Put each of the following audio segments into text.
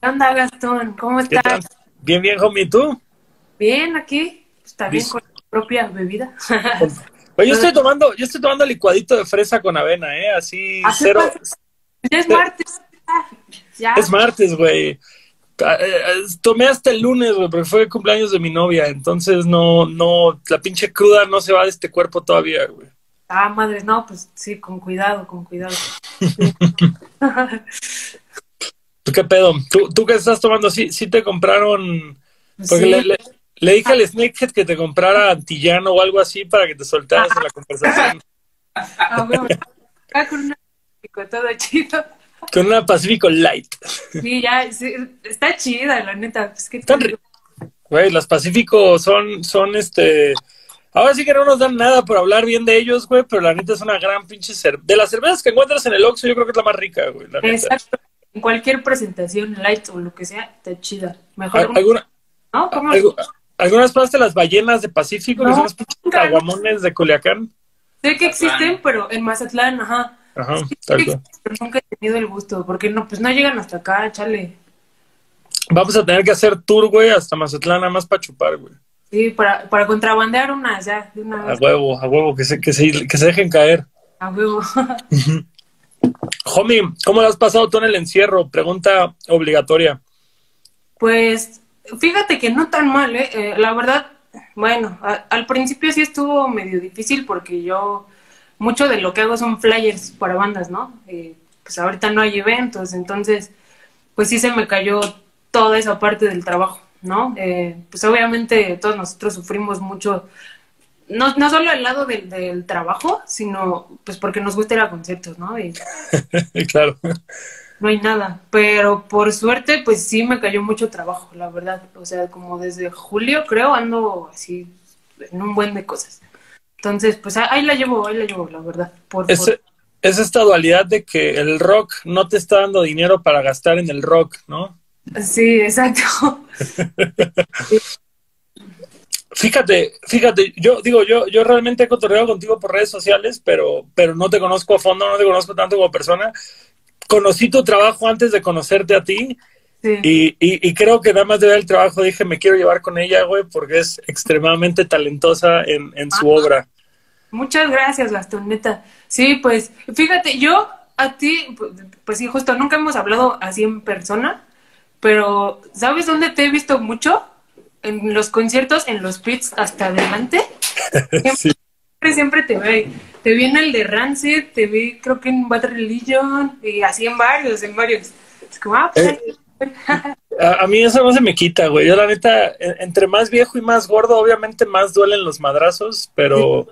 ¿Qué onda, Gastón? ¿Cómo estás? Bien, bien, homie, ¿y tú? Bien, aquí. Está bien Listo. con tu propia bebida. Oye, yo estoy tomando, yo estoy tomando licuadito de fresa con avena, ¿eh? Así, ¿Ah, cero. pasa? Ya es martes. Ya. Es martes, güey. Ah, eh, Tomé hasta el lunes, güey, porque fue el cumpleaños de mi novia, entonces no, no, la pinche cruda no se va de este cuerpo todavía, güey. Ah, madre, no, pues sí, con cuidado, con cuidado. ¿Tú qué pedo? ¿Tú, tú qué estás tomando? ¿Sí, sí te compraron? Porque Sí. le, le- le dije al Snakehead que te comprara antillano o algo así para que te soltaras en la conversación. Ah, bueno. Acá con una con todo chido. Con una Pacífico Light. Sí, ya, sí, está chida, la neta. Es que Están ri- Güey, las Pacífico son, son este. Ahora sí que no nos dan nada por hablar bien de ellos, güey, pero la neta es una gran pinche cerveza. De las cervezas que encuentras en el Oxxo, yo creo que es la más rica, güey. La neta. Exacto. En cualquier presentación, light o lo que sea, está chida. Mejor, Al- ¿Alguna, ¿no? ¿Cómo? algu- ¿Algunas probaste las ballenas de Pacífico? que No, los caguamones de Culiacán. Sé que existen, pero en Mazatlán, ajá. Ajá, Sí, tal cual. pero nunca he tenido el gusto, porque no, pues no llegan hasta acá, chale. Vamos a tener que hacer tour, güey, hasta Mazatlán, nada más para chupar, güey. Sí, para, para contrabandear unas ya, de una A vez. huevo, a huevo, que se, que se, que se dejen caer. A huevo. Homie, ¿cómo lo has pasado tú en el encierro? Pregunta obligatoria. Pues fíjate que no tan mal, ¿eh? Eh, la verdad, bueno, al principio sí estuvo medio difícil porque yo, mucho de lo que hago son flyers para bandas, ¿no? Eh, pues ahorita no hay eventos, entonces, pues sí se me cayó toda esa parte del trabajo, ¿no? Eh, pues obviamente todos nosotros sufrimos mucho, no, no solo al lado del, del trabajo, sino pues porque nos gusta ir a conciertos, ¿no? Y, claro. no hay nada, pero por suerte, pues sí me cayó mucho trabajo, la verdad. O sea, como desde julio, creo, ando así en un buen de cosas. Entonces, pues ah- ahí la llevo, ahí la llevo, la verdad. Por, Es, por- es esta dualidad de que el rock no te está dando dinero para gastar en el rock, ¿no? Sí, exacto. Fíjate, fíjate, yo digo, yo, yo realmente he cotorreado contigo por redes sociales, pero, pero no te conozco a fondo, no te conozco tanto como persona. Conocí tu trabajo antes de conocerte a ti Sí. y, y, y creo que nada más de ver el trabajo dije, me quiero llevar con ella, güey, porque es extremadamente talentosa en, en su obra. Muchas gracias, Gastón, neta. Sí, pues, fíjate, yo a ti, pues, pues sí, justo nunca hemos hablado así en persona, pero ¿sabes dónde te he visto mucho? En los conciertos, en los pits hasta adelante. Sí. siempre, siempre te ve. Te vi en el de Rancid, te vi creo que en Bad Religion, y así en varios, en varios. Es como, ah, pues, Eh, A, a mí eso no se me quita, güey. Yo la neta, en- entre más viejo y más gordo, obviamente más duelen los madrazos, pero,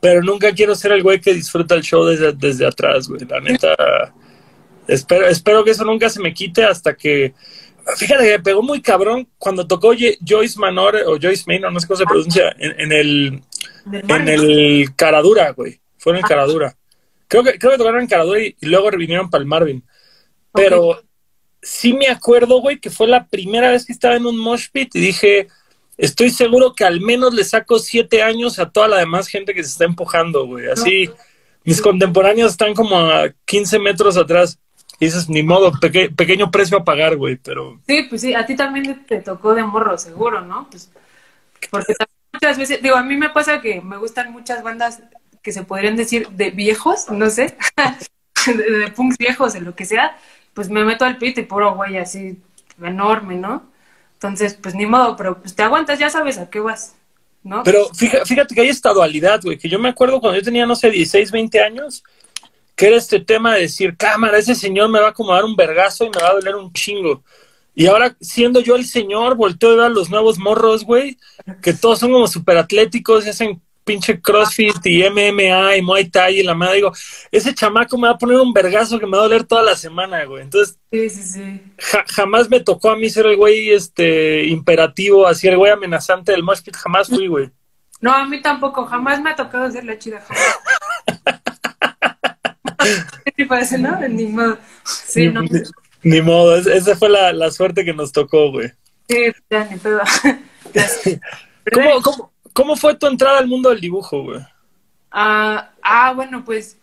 pero nunca quiero ser el güey que disfruta el show desde, desde atrás, güey. La neta, espero, espero que eso nunca se me quite hasta que... Fíjate que me pegó muy cabrón cuando tocó Joyce Manor o Joyce Manor, no sé cómo se pronuncia, en, en el en el Caradura, güey. Fueron en Caradura. Creo que, creo que tocaron en Caradura y, y luego vinieron para el Marvin. Pero sí me acuerdo, güey, que fue la primera vez que estaba en un mosh pit y dije, estoy seguro que al menos le saco siete años a toda la demás gente que se está empujando, güey. Así, mis contemporáneos están como a 15 metros atrás. Y dices, ni modo, peque- pequeño precio a pagar, güey, pero... Sí, pues sí, a ti también te tocó de morro, seguro, ¿no? Pues, porque muchas veces, digo, a mí me pasa que me gustan muchas bandas que se podrían decir de viejos, no sé, de, de punks viejos, de lo que sea, pues me meto al pit y puro güey así enorme, ¿no? Entonces, pues ni modo, pero pues te aguantas, ya sabes a qué vas, ¿no? Pero fíjate, fíjate que hay esta dualidad, güey, que yo me acuerdo cuando yo tenía, no sé, 16, 20 años, que era este tema de decir, cámara, ese señor me va a acomodar un vergazo y me va a doler un chingo. Y ahora, siendo yo el señor, volteo a ver a los nuevos morros, güey, que todos son como súper atléticos y hacen pinche CrossFit y MMA y Muay Thai y la madre. Digo, ese chamaco me va a poner un vergazo que me va a doler toda la semana, güey. Entonces, Sí, sí, sí. ja- jamás me tocó a mí ser el güey este, imperativo, así el güey amenazante del mosh pit. Jamás fui, güey. No, a mí tampoco, jamás me ha tocado ser la chida. jamás. ¿Qué te parece, no? Ni modo. Sí, no. Ni, ni modo, es- esa fue la, la suerte que nos tocó, güey. Sí, ya, ni pedo. ¿Cómo, cómo, ¿Cómo fue tu entrada al mundo del dibujo, güey? Ah, ah, bueno, pues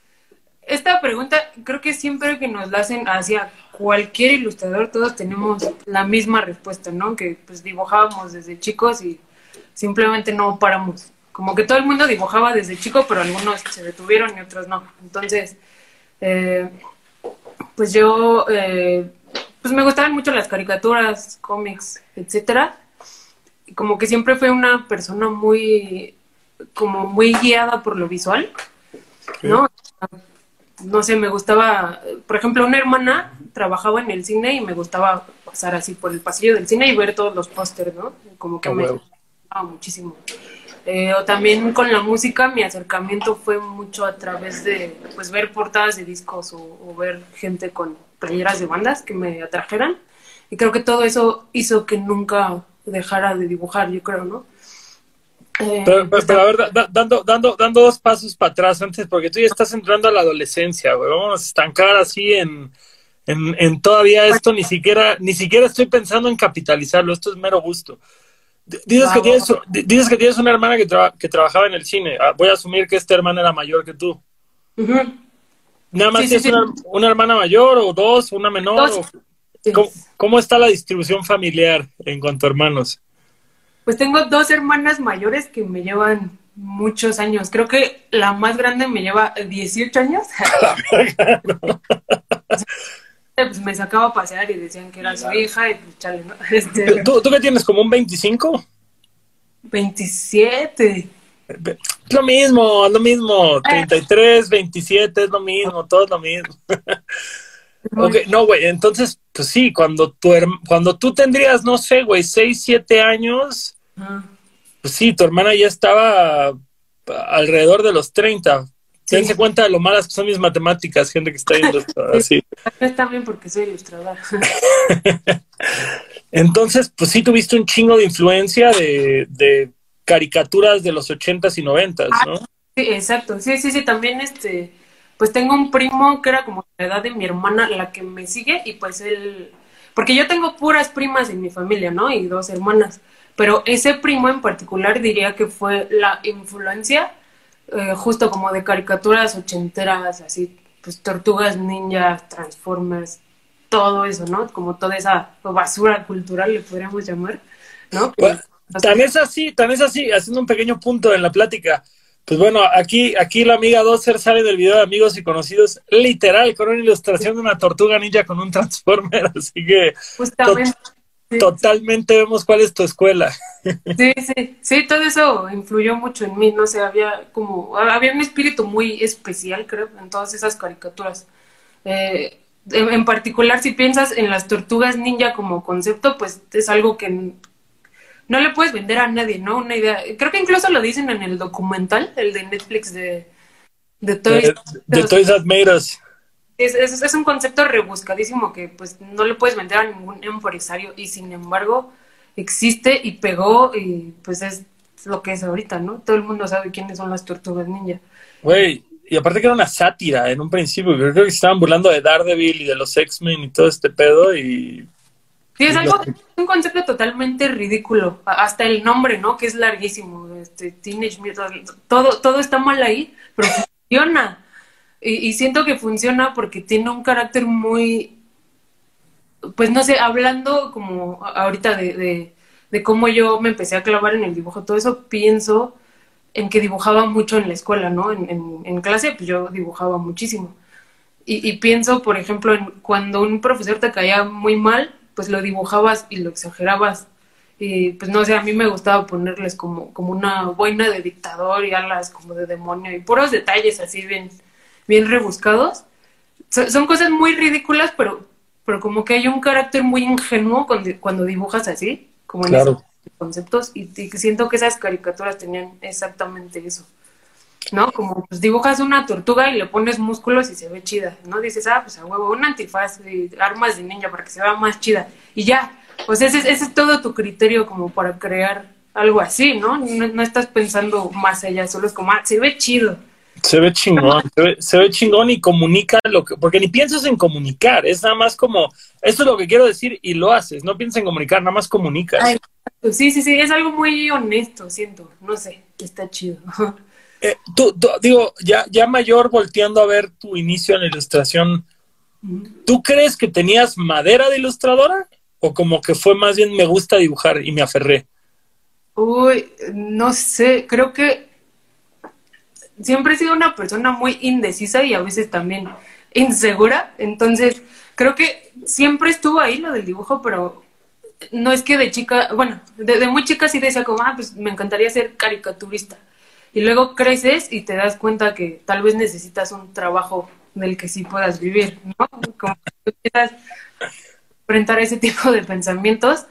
esta pregunta creo que siempre que nos la hacen hacia cualquier ilustrador, todos tenemos la misma respuesta, ¿no? Que pues dibujábamos desde chicos y simplemente no paramos. Como que todo el mundo dibujaba desde chico, pero algunos se detuvieron y otros no. Entonces, eh, pues yo, eh, pues me gustaban mucho las caricaturas, cómics, etcétera. Y como que siempre fue una persona muy, como muy guiada por lo visual, ¿no? No sé, me gustaba, por ejemplo, una hermana trabajaba en el cine y me gustaba pasar así por el pasillo del cine y ver todos los pósters, ¿no? Como que me gustaba muchísimo. Eh, o también con la música, mi acercamiento fue mucho a través de pues ver portadas de discos o, ver gente con playeras de bandas que me atrajeran. Y creo que todo eso hizo que nunca dejara de dibujar, yo creo, ¿no? Eh, pero, a ver, dando, dando, dando dos pasos para atrás antes, porque tú ya estás entrando a la adolescencia, güey. Vamos a estancar así en, en, todavía esto, ni siquiera, ni siquiera estoy pensando en capitalizarlo, esto es mero gusto. Dices, que tienes, dices que tienes una hermana que, que trabajaba en el cine. Ah, voy a asumir que esta hermana era mayor que tú. Nada más tienes Una, hermana mayor o dos, una menor. ¿Cómo, está la distribución familiar en cuanto a hermanos? Pues tengo dos hermanas mayores que me llevan muchos años. Creo que la más grande me lleva 18 años. pues me sacaba a pasear y decían que era su hija y pues chale, ¿no? Este, ¿Tú, ¿Tú qué tienes, como un 25? 27. Es lo mismo, es lo mismo. 33, 27, es lo mismo, todo es lo mismo. okay, no, güey, entonces, pues sí, cuando, tu, cuando tú tendrías, no sé, güey, 6, 7 años, pues sí, tu hermana ya estaba alrededor de los 30. Dense cuenta de lo malas que son mis matemáticas, gente que está viendo así. Está bien porque soy ilustradora. Entonces, pues sí tuviste un chingo de influencia de, caricaturas de los ochentas y noventas, ¿no? sí, exacto. Sí, sí, sí. También este, pues tengo un primo que era como la edad de mi hermana, la que me sigue, y pues él, porque yo tengo puras primas en mi familia, ¿no? Y dos hermanas. Pero ese primo en particular diría que fue la influencia eh, justo como de caricaturas ochenteras, así, pues tortugas ninjas, transformers, todo eso, ¿no? Como toda esa basura cultural, le podríamos llamar, ¿no? Pues, tan es así, tan es así, haciendo un pequeño punto en la plática. Pues bueno, aquí, aquí la amiga Dozer sale del video de amigos y conocidos, literal, con una ilustración de una tortuga ninja con un transformer, así que Justamente totalmente vemos cuál es tu escuela. Sí, sí, sí, todo eso influyó mucho en mí, no sé, había como, había un espíritu muy especial, creo, en todas esas caricaturas. Eh, en, particular, si piensas en las tortugas ninja como concepto, pues es algo que no le puedes vender a nadie, ¿no? Una idea. Creo que incluso lo dicen en el documental, el de Netflix de, de Toys. De, Toys That Made Us es, es, un concepto rebuscadísimo que pues no le puedes vender a ningún empresario y sin embargo existe y pegó y pues es lo que es ahorita, ¿no? Todo el mundo sabe quiénes son las tortugas ninja. Güey, y aparte que era una sátira en un principio, creo que estaban burlando de Daredevil y de los X-Men y todo este pedo y... Sí, es algo, un concepto totalmente ridículo, hasta el nombre, ¿no? Que es larguísimo, este, Teenage Mutant, todo, todo está mal ahí, pero funciona. Y, siento que funciona porque tiene un carácter muy, pues no sé, hablando como ahorita de, de, cómo yo me empecé a clavar en el dibujo, todo eso pienso en que dibujaba mucho en la escuela, ¿no? En, en, clase pues yo dibujaba muchísimo. Y, y, pienso, por ejemplo, en cuando un profesor te caía muy mal, pues lo dibujabas y lo exagerabas. Y pues no sé, a mí me gustaba ponerles como, como una boina de dictador y alas como de demonio y puros detalles así bien, bien rebuscados. son cosas muy ridículas, pero, pero como que hay un carácter muy ingenuo cuando, dibujas así, como en esos conceptos, y, siento que esas caricaturas tenían exactamente eso. ¿No? Como pues dibujas una tortuga y le pones músculos y se ve chida, ¿no? Dices, ah, pues a huevo, un antifaz y armas de ninja para que se vea más chida. Y ya, pues ese, ese es todo tu criterio como para crear algo así, ¿no? ¿no? No, estás pensando más allá, solo es como, ah, se ve chido. Se ve chingón, se ve, chingón y comunica lo que, porque ni piensas en comunicar, es nada más como, esto es lo que quiero decir y lo haces, no piensas en comunicar, nada más comunicas. sí, sí, sí, es algo muy honesto, siento, no sé, que está chido. Eh, tú, digo, ya, ya mayor, volteando a ver tu inicio en la ilustración, ¿tú crees que tenías madera de ilustradora? ¿O como que fue más bien me gusta dibujar y me aferré? Uy, no sé, creo que siempre he sido una persona muy indecisa y a veces también insegura, entonces creo que siempre estuvo ahí lo del dibujo, pero no es que de chica, bueno, de, muy chica sí decía como, ah, pues me encantaría ser caricaturista. Y luego creces y te das cuenta que tal vez necesitas un trabajo del que sí puedas vivir, ¿no? Como que empiezas a enfrentar ese tipo de pensamientos.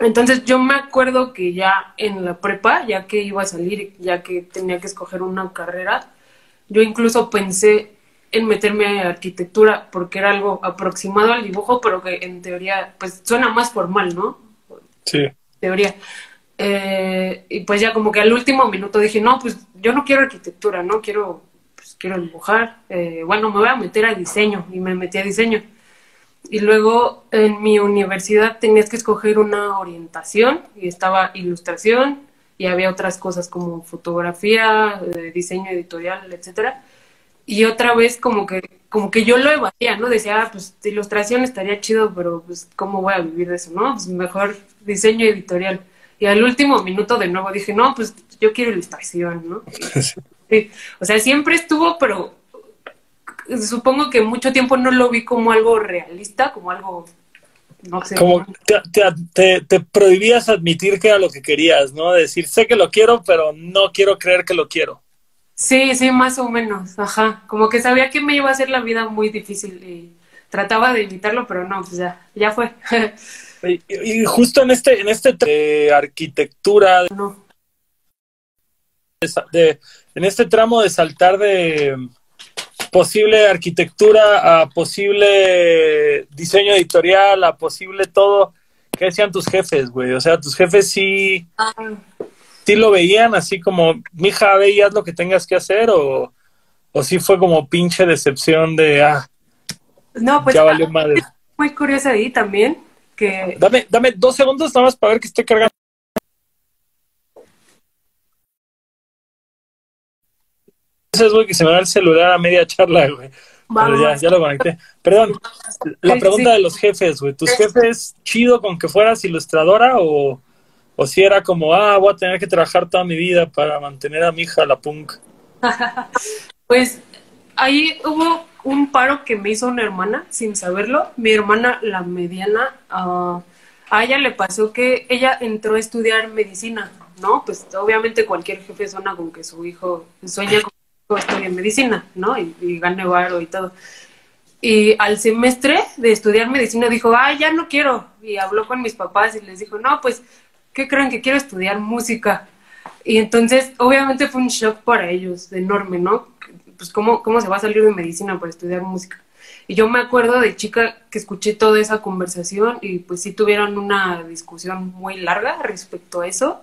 Entonces yo me acuerdo que ya en la prepa, ya que iba a salir, ya que tenía que escoger una carrera, yo incluso pensé en meterme a arquitectura porque era algo aproximado al dibujo, pero que en teoría pues suena más formal, ¿no? Sí. Teoría. Eh, y pues ya como que al último minuto dije, no, pues yo no quiero arquitectura, no quiero, pues quiero dibujar. Eh, bueno, me voy a meter a diseño y me metí a diseño. Y luego en mi universidad tenías que escoger una orientación y estaba ilustración y había otras cosas como fotografía, eh, diseño editorial, etcétera. Y otra vez como que como que yo lo evadía, ¿no? Decía, ah, pues ilustración estaría chido, pero pues cómo voy a vivir de eso, ¿no? Pues mejor diseño editorial. Y al último minuto de nuevo dije, no, pues yo quiero ilustración, ¿no? Sí. O sea, siempre estuvo, pero supongo que mucho tiempo no lo vi como algo realista, como algo, no sé. Como te, te, prohibías admitir que era lo que querías, ¿no? Decir, sé que lo quiero, pero no quiero creer que lo quiero. Sí, sí, más o menos, ajá. Como que sabía que me iba a hacer la vida muy difícil y trataba de evitarlo, pero no, pues ya, ya fue. y, justo en este, en este de arquitectura, no. de, en este tramo de saltar de posible arquitectura, a posible diseño editorial, a posible todo. ¿Qué decían tus jefes, güey? O sea, tus jefes sí, ah. sí lo veían así como, mija, veías lo que tengas que hacer o, o sí fue como pinche decepción de, ah, no, pues, ya valió madre. Muy curiosa ahí también, que... Dame, dame dos segundos nada más para ver que esté cargando. Es, güey, que se me va el celular a media charla, güey. Pero ya, ya lo conecté. Perdón, la pregunta de los jefes, güey. ¿Tus jefes chido con que fueras ilustradora o, o si era como, ah, voy a tener que trabajar toda mi vida para mantener a mi hija la punk? pues ahí hubo un paro que me hizo una hermana, sin saberlo. Mi hermana, la mediana, uh, a ella le pasó que ella entró a estudiar medicina, ¿no? Pues obviamente cualquier jefe suena con que su hijo sueña con en medicina, ¿no? Y, y gane varo y todo. Y al semestre de estudiar medicina dijo, ah, ya no quiero. Y habló con mis papás y les dijo, no, pues, ¿qué creen que quiero estudiar música? Y entonces, obviamente fue un shock para ellos, enorme, ¿no? Pues, ¿cómo, cómo se va a salir de medicina para estudiar música? Y yo me acuerdo de chica que escuché toda esa conversación y pues sí tuvieron una discusión muy larga respecto a eso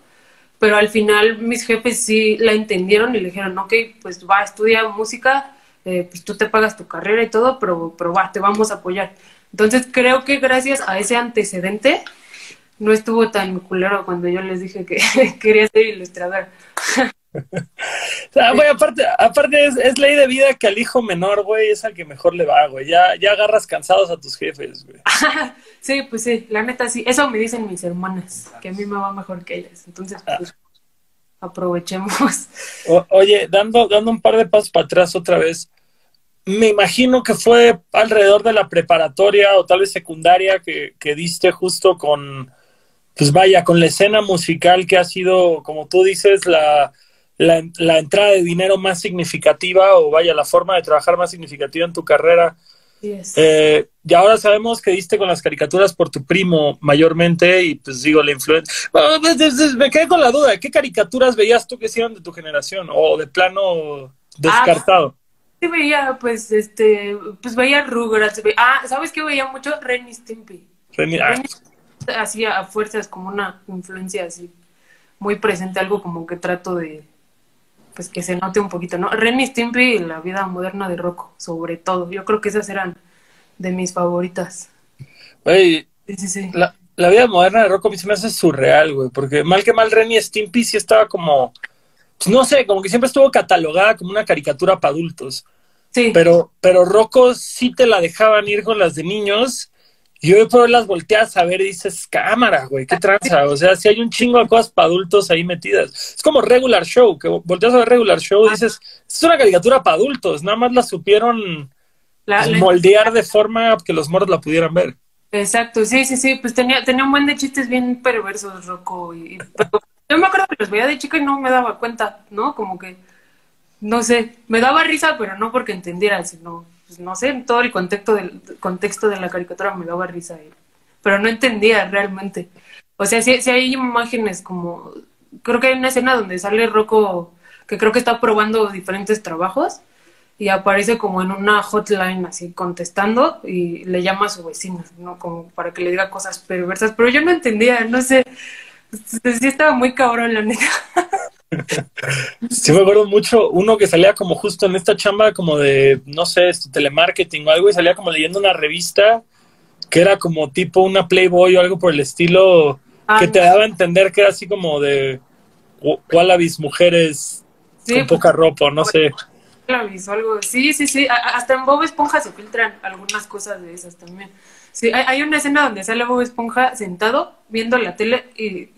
pero al final mis jefes sí la entendieron y le dijeron, ok, pues va, estudia música, eh, pues tú te pagas tu carrera y todo, pero, pero va, te vamos a apoyar. Entonces creo que gracias a ese antecedente no estuvo tan culero cuando yo les dije que quería ser Ah, güey, aparte, aparte es, ley de vida que al hijo menor, güey, es al que mejor le va, güey. Ya, ya agarras cansados a tus jefes, güey. sí, pues sí, la neta sí. Eso me dicen mis hermanas, que a mí me va mejor que ellas. Entonces, ah. pues, aprovechemos. oye, dando, dando un par de pasos para atrás otra vez, me imagino que fue alrededor de la preparatoria o tal vez secundaria que, que diste justo con, pues vaya, con la escena musical que ha sido, como tú dices, la la, entrada de dinero más significativa o vaya, la forma de trabajar más significativa en tu carrera. Eh, y ahora sabemos que diste con las caricaturas por tu primo mayormente y pues digo, la influencia... Pues, me quedé con la duda, ¿qué caricaturas veías tú que hicieron de tu generación o de plano descartado? Ah, sí veía, pues, este, pues veía Rugrats, ah, ¿sabes qué veía mucho? Renny Stimpy. Renny, ah. hacía a fuerzas como una influencia así muy presente, algo como que trato de pues que se note un poquito, ¿no? Ren y Stimpy y la vida moderna de Rocco, sobre todo. Yo creo que esas eran de mis favoritas. Güey, sí, sí, sí. La, vida moderna de Rocco a mí se me hace surreal, güey, porque mal que mal Ren y Stimpy sí estaba como, pues, no sé, como que siempre estuvo catalogada como una caricatura para adultos. Sí. Pero, pero Rocco sí te la dejaban ir con las de niños. Y hoy por hoy las volteas a ver y dices, cámara, güey, qué tranza. O sea, si hay un chingo de cosas para adultos ahí metidas. Es como regular show, que volteas a ver regular show y dices, es una caricatura para adultos. Nada más la supieron La- moldear de forma que los morros la pudieran ver. Exacto, sí, sí, sí, pues tenía, tenía un buen de chistes bien perversos, Rocco. Y, pero yo me acuerdo que los veía de chica y no me daba cuenta, ¿no? Como que, no sé, me daba risa, pero no porque entendiera, sino, pues, no sé, todo el contexto del contexto de la caricatura me daba risa, y- pero no entendía realmente. O sea, sí, sí hay imágenes como, creo que hay una escena donde sale Rocco, que creo que está probando diferentes trabajos y aparece como en una hotline así contestando y le llama a su vecina, ¿no? Como para que le diga cosas perversas, pero yo no entendía, no sé, sí estaba muy cabrón la neta. Sí me acuerdo mucho uno que salía como justo en esta chamba como de, no sé, esto, telemarketing o algo y salía como leyendo una revista que era como tipo una Playboy o algo por el estilo Ah, que te daba a entender que era así como de wa- wallabies mujeres Sí, con pues, poca ropa, no sé. Clavis o algo. Sí, sí, sí. Hasta en Bob Esponja se filtran algunas cosas de esas también. Sí, hay, hay una escena donde sale Bob Esponja sentado viendo la tele y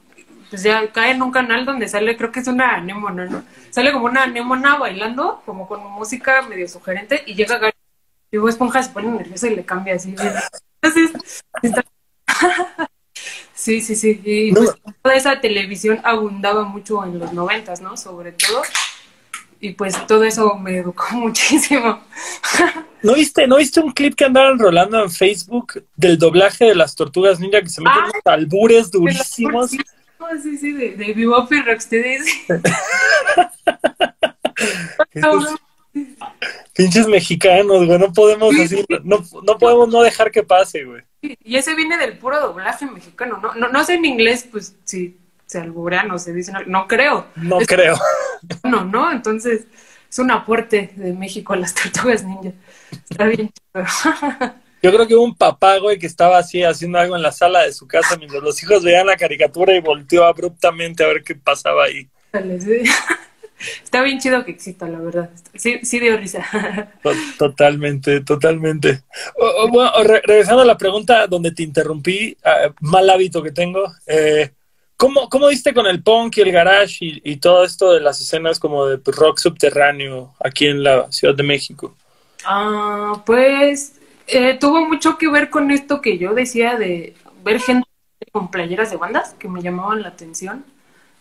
pues ya cae en un canal donde sale, creo que es una anémona, ¿no? Sale como una anémona bailando, como con música medio sugerente y llega Gary y Bob Esponja se pone nervioso y le cambia así. Entonces, está- sí, sí, sí. Y No. pues toda esa televisión abundaba mucho en los noventas, ¿no? Sobre todo. Y pues todo eso me educó muchísimo. ¿No viste, ¿No viste un clip que andaban rolando en Facebook del doblaje de las tortugas ninja que se meten Ah. unos albures durísimos? Sí, sí, de, de Bebop y Rocksteady. Pinches mexicanos, güey, no podemos Sí, así, no, no podemos no dejar que pase, güey. Y ese viene del puro doblaje mexicano, ¿no? No, no sé en inglés, pues si se alburean o se dicen, no creo. No Es- creo. No, ¿no? Entonces es un aporte de México a las tortugas ninja. Está bien chido. Yo creo que hubo un papá, güey, que estaba así haciendo algo en la sala de su casa mientras los hijos veían la caricatura y volteó abruptamente a ver qué pasaba ahí. Sí. Está bien chido que exista, la verdad. Sí, sí dio risa. To- Totalmente, totalmente. O- o, bueno, re- regresando a la pregunta donde te interrumpí, ah, mal hábito que tengo. eh, ¿cómo, ¿Cómo diste con el punk y el garage y, y todo esto de las escenas como de rock subterráneo aquí en la Ciudad de México? Ah, pues eh, tuvo mucho que ver con esto que yo decía de ver gente con playeras de bandas que me llamaban la atención,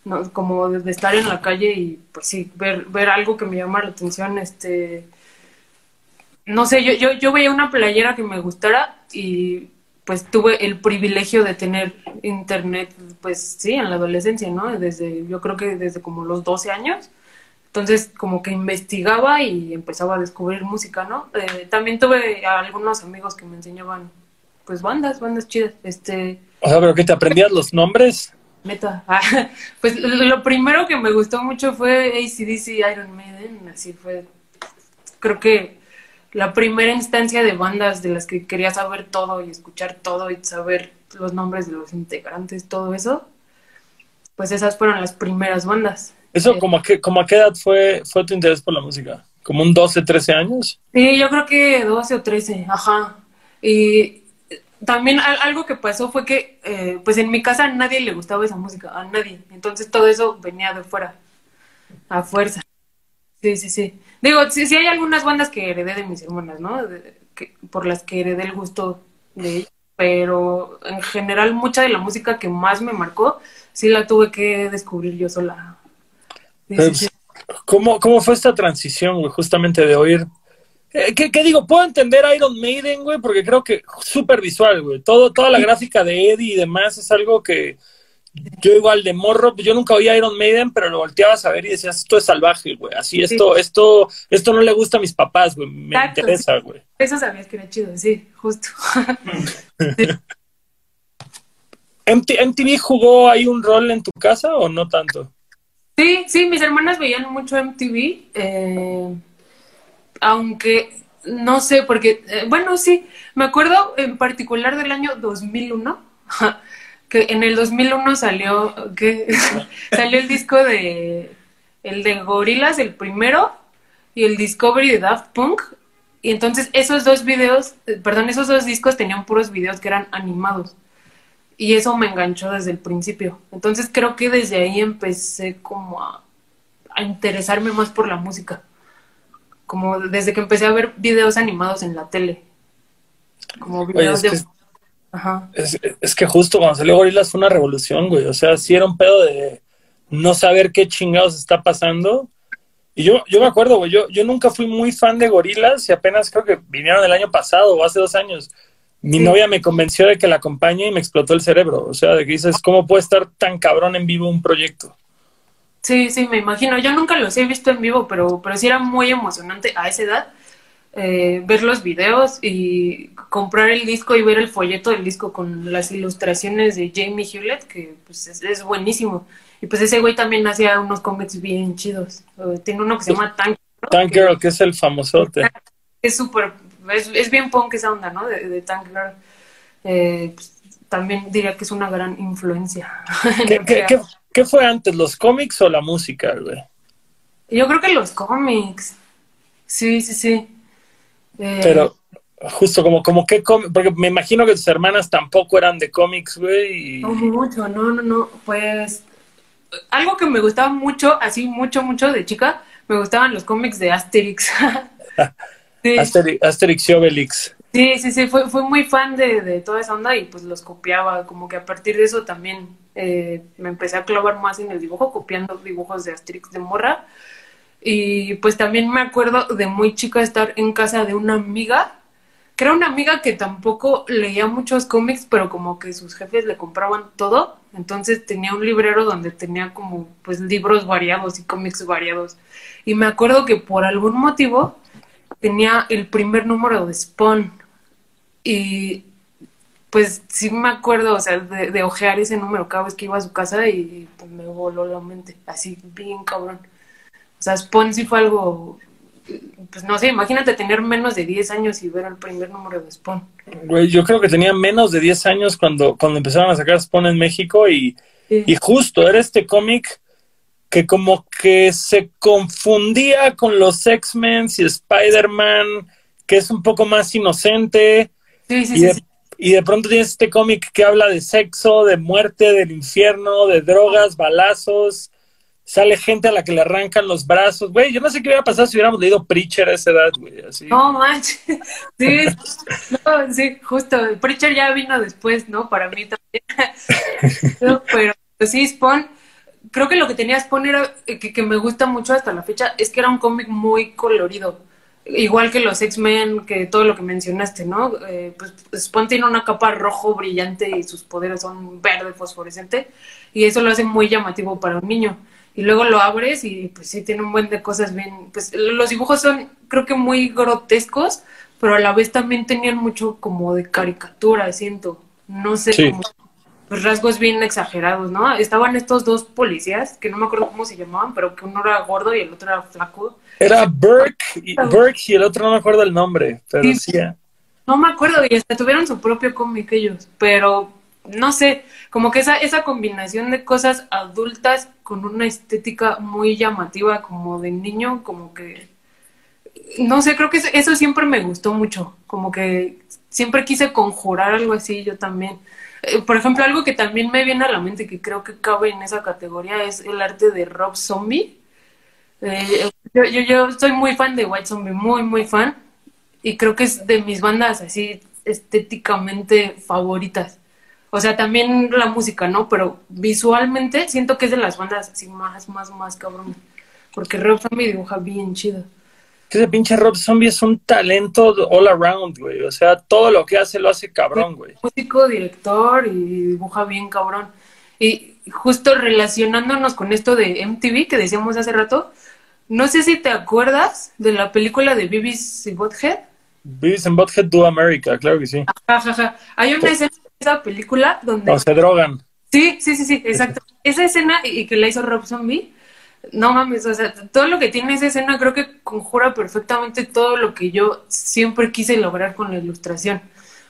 ¿no? como de estar en la calle y pues sí, ver, ver algo que me llamara la atención, este, no sé, yo, yo, yo veía una playera que me gustara y pues tuve el privilegio de tener internet, pues sí, en la adolescencia, ¿no? Desde, yo creo que desde como los 12 años. Entonces, como que investigaba y empezaba a descubrir música, ¿no? Eh, también tuve a algunos amigos que me enseñaban, pues, bandas, bandas chidas. Este, O sea, pero que te aprendías los nombres. neta. Ah, pues lo primero que me gustó mucho fue ACDC Iron Maiden. Así fue, creo que la primera instancia de bandas de las que quería saber todo y escuchar todo y saber los nombres de los integrantes, todo eso. Pues esas fueron las primeras bandas. Eso, Eh, como a, qué, como a qué edad fue, fue tu interés por la música? ¿Como un 12, 13 años? Sí, yo creo que 12 o 13, ajá. Y también al- algo que pasó fue que, eh, pues en mi casa a nadie le gustaba esa música, a nadie. Entonces todo eso venía de fuera, a fuerza. Sí, sí, sí. Digo, sí, sí hay algunas bandas que heredé de mis hermanas, ¿no? De- que, por las que heredé el gusto de ellas. Pero en general mucha de la música que más me marcó, sí la tuve que descubrir yo sola. Sí, sí, Pues. ¿Cómo, ¿Cómo fue esta transición, güey, justamente de oír? Eh, ¿qué, qué digo? Puedo entender Iron Maiden, güey, porque creo que súper visual, güey. Todo, toda la gráfica de Eddie y demás es algo que yo igual de morro, yo nunca oí Iron Maiden, pero lo volteabas a ver y decías, esto es salvaje, güey. Así, esto, esto, esto no le gusta a mis papás, güey. Me Exacto, interesa, güey. Eso sabías que era chido, sí, justo. MT- ¿MTV jugó ahí un rol en tu casa o no tanto? Sí, sí, mis hermanas veían mucho MTV, eh, aunque no sé, porque, eh, bueno, sí, me acuerdo en particular del año 2001, que en el 2001 salió, que salió el disco de el de Gorillaz, el primero, y el Discovery de Daft Punk. Y entonces esos dos videos, eh, perdón, esos dos discos tenían puros videos que eran animados. Y eso me enganchó desde el principio. Entonces creo que desde ahí empecé como a, a interesarme más por la música. Como desde que empecé a ver videos animados en la tele. Como Oye, videos es, de... que, Ajá. es, es que justo cuando salió Gorillaz fue una revolución, güey. O sea, sí era un pedo de no saber qué chingados está pasando. Y yo, yo me acuerdo, güey, yo, yo nunca fui muy fan de Gorillaz y apenas creo que vinieron el año pasado o hace dos años. Mi Sí. novia me convenció de que la acompañe y me explotó el cerebro. O sea, de que dices, ¿cómo puede estar tan cabrón en vivo un proyecto? Sí, sí, me imagino. Yo nunca los he visto en vivo, pero, pero sí era muy emocionante a esa edad eh, ver los videos y comprar el disco y ver el folleto del disco con las ilustraciones de Jamie Hewlett, que pues es, es buenísimo. Y pues ese güey también hacía unos cómics bien chidos. Eh, tiene uno que se llama Tank, ¿no? Tank que Girl, que es el famosote. es súper, es, es bien punk esa onda, ¿no? De, de Tank Girl. Eh, pues, también diría que es una gran influencia. en ¿Qué, que qué, qué, qué fue antes, los cómics o la música, güey? Yo creo que los cómics. Sí, sí, sí. Eh, Pero justo como, como qué cómic, porque me imagino que tus hermanas tampoco eran de cómics, güey. y- No mucho, no, no, no. Pues algo que me gustaba mucho, así mucho, mucho de chica, me gustaban los cómics de Asterix. sí, Asterix, Asterix y Obelix. sí, sí, sí, fue, fue muy fan de, de toda esa onda y pues los copiaba, como que a partir de eso también eh, me empecé a clavar más en el dibujo, copiando dibujos de Asterix de morra. Y pues también me acuerdo de muy chica estar en casa de una amiga, que era una amiga que tampoco leía muchos cómics, pero como que sus jefes le compraban todo. Entonces tenía un librero donde tenía como pues libros variados y cómics variados. Y me acuerdo que por algún motivo tenía el primer número de Spawn. Y pues sí me acuerdo, o sea, de, de ojear ese número cada vez que iba a su casa y pues, me voló la mente, así bien cabrón. O sea, Spawn sí fue algo, pues no sé, imagínate tener menos de 10 años y ver el primer número de Spawn. Güey, yo creo que tenía menos de 10 años cuando, cuando empezaron a sacar Spawn en México y, Sí. y justo era este cómic que como que se confundía con los X-Men y Spider-Man, que es un poco más inocente. Sí, sí, Y sí, de, sí. y de pronto tienes este cómic que habla de sexo, de muerte, del infierno, de drogas, balazos. Sale gente a la que le arrancan los brazos. Güey, yo no sé qué hubiera pasado si hubiéramos leído Preacher a esa edad, güey. Así. No manches. Sí, no, sí, justo. Preacher ya vino después, ¿no? Para mí también. No, pero sí, Spawn. Creo que lo que tenía Spawn era eh, que, que me gusta mucho hasta la fecha es que era un cómic muy colorido. Igual que los X-Men, que todo lo que mencionaste, ¿no? Eh, pues Spawn tiene una capa rojo brillante y sus poderes son verde fosforescente y eso lo hace muy llamativo para un niño. Y luego lo abres y pues sí tiene un buen de cosas bien, pues los dibujos son creo que muy grotescos, pero a la vez también tenían mucho como de caricatura, siento. No sé, Sí. como pues, rasgos bien exagerados, ¿no? Estaban estos dos policías, que no me acuerdo cómo se llamaban, pero que uno era gordo y el otro era flaco. Era Burke y, Burke y el otro no me acuerdo el nombre, pero Sí. sí. eh. No me acuerdo, y hasta tuvieron su propio cómic ellos, pero no sé, como que esa, esa combinación de cosas adultas con una estética muy llamativa como de niño, como que, no sé, creo que eso, eso siempre me gustó mucho, como que siempre quise conjurar algo así yo también. Eh, Por ejemplo, algo que también me viene a la mente que creo que cabe en esa categoría es el arte de Rob Zombie. Eh, yo, yo, yo soy muy fan de White Zombie, muy, muy fan. Y creo que es de mis bandas así estéticamente favoritas. O sea, también la música, ¿no? Pero visualmente siento que es de las bandas así más, más, más cabrón. Porque Rob Zombie dibuja bien chido. Que ese pinche Rob Zombie es un talento all around, güey. O sea, todo lo que hace lo hace cabrón, güey. Músico, director y dibuja bien cabrón. Y justo relacionándonos con esto de MTV que decíamos hace rato, no sé si te acuerdas de la película de Beavis y Butthead. Beavis and Butthead Do America, claro que sí. Ja, ja. Hay una escena de esa película donde... O se drogan. Sí, sí, sí, sí, exacto. Esa escena y que la hizo Rob Zombie, no mames, o sea, todo lo que tiene esa escena creo que conjura perfectamente todo lo que yo siempre quise lograr con la ilustración.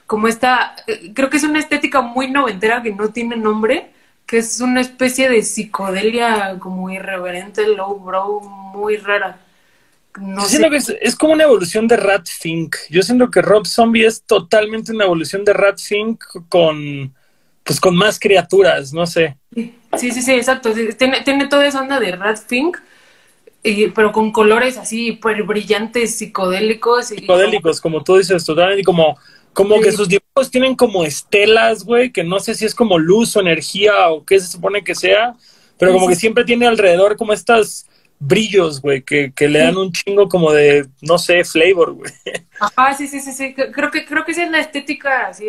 Como esta, eh, creo que es una estética muy noventera que no tiene nombre, que es una especie de psicodelia como irreverente, low bro, muy rara. No Yo siento que es, como una evolución de Rat Fink. Yo siento que Rob Zombie es totalmente una evolución de Rat Fink con, pues con más criaturas, no sé. Sí, sí, sí, exacto. Tiene, tiene toda esa onda de Rat Fink, pero con colores así pues, brillantes, psicodélicos. Psicodélicos, como tú dices, totalmente, como, como que sus dibujos tienen como estelas, güey, que no sé si es como luz o energía o qué se supone que sea, pero como que siempre tiene alrededor como estas brillos, güey, que, que le dan un chingo como de, no sé, flavor, güey. Ajá, sí, sí, sí, sí. Creo que, creo que esa es la estética así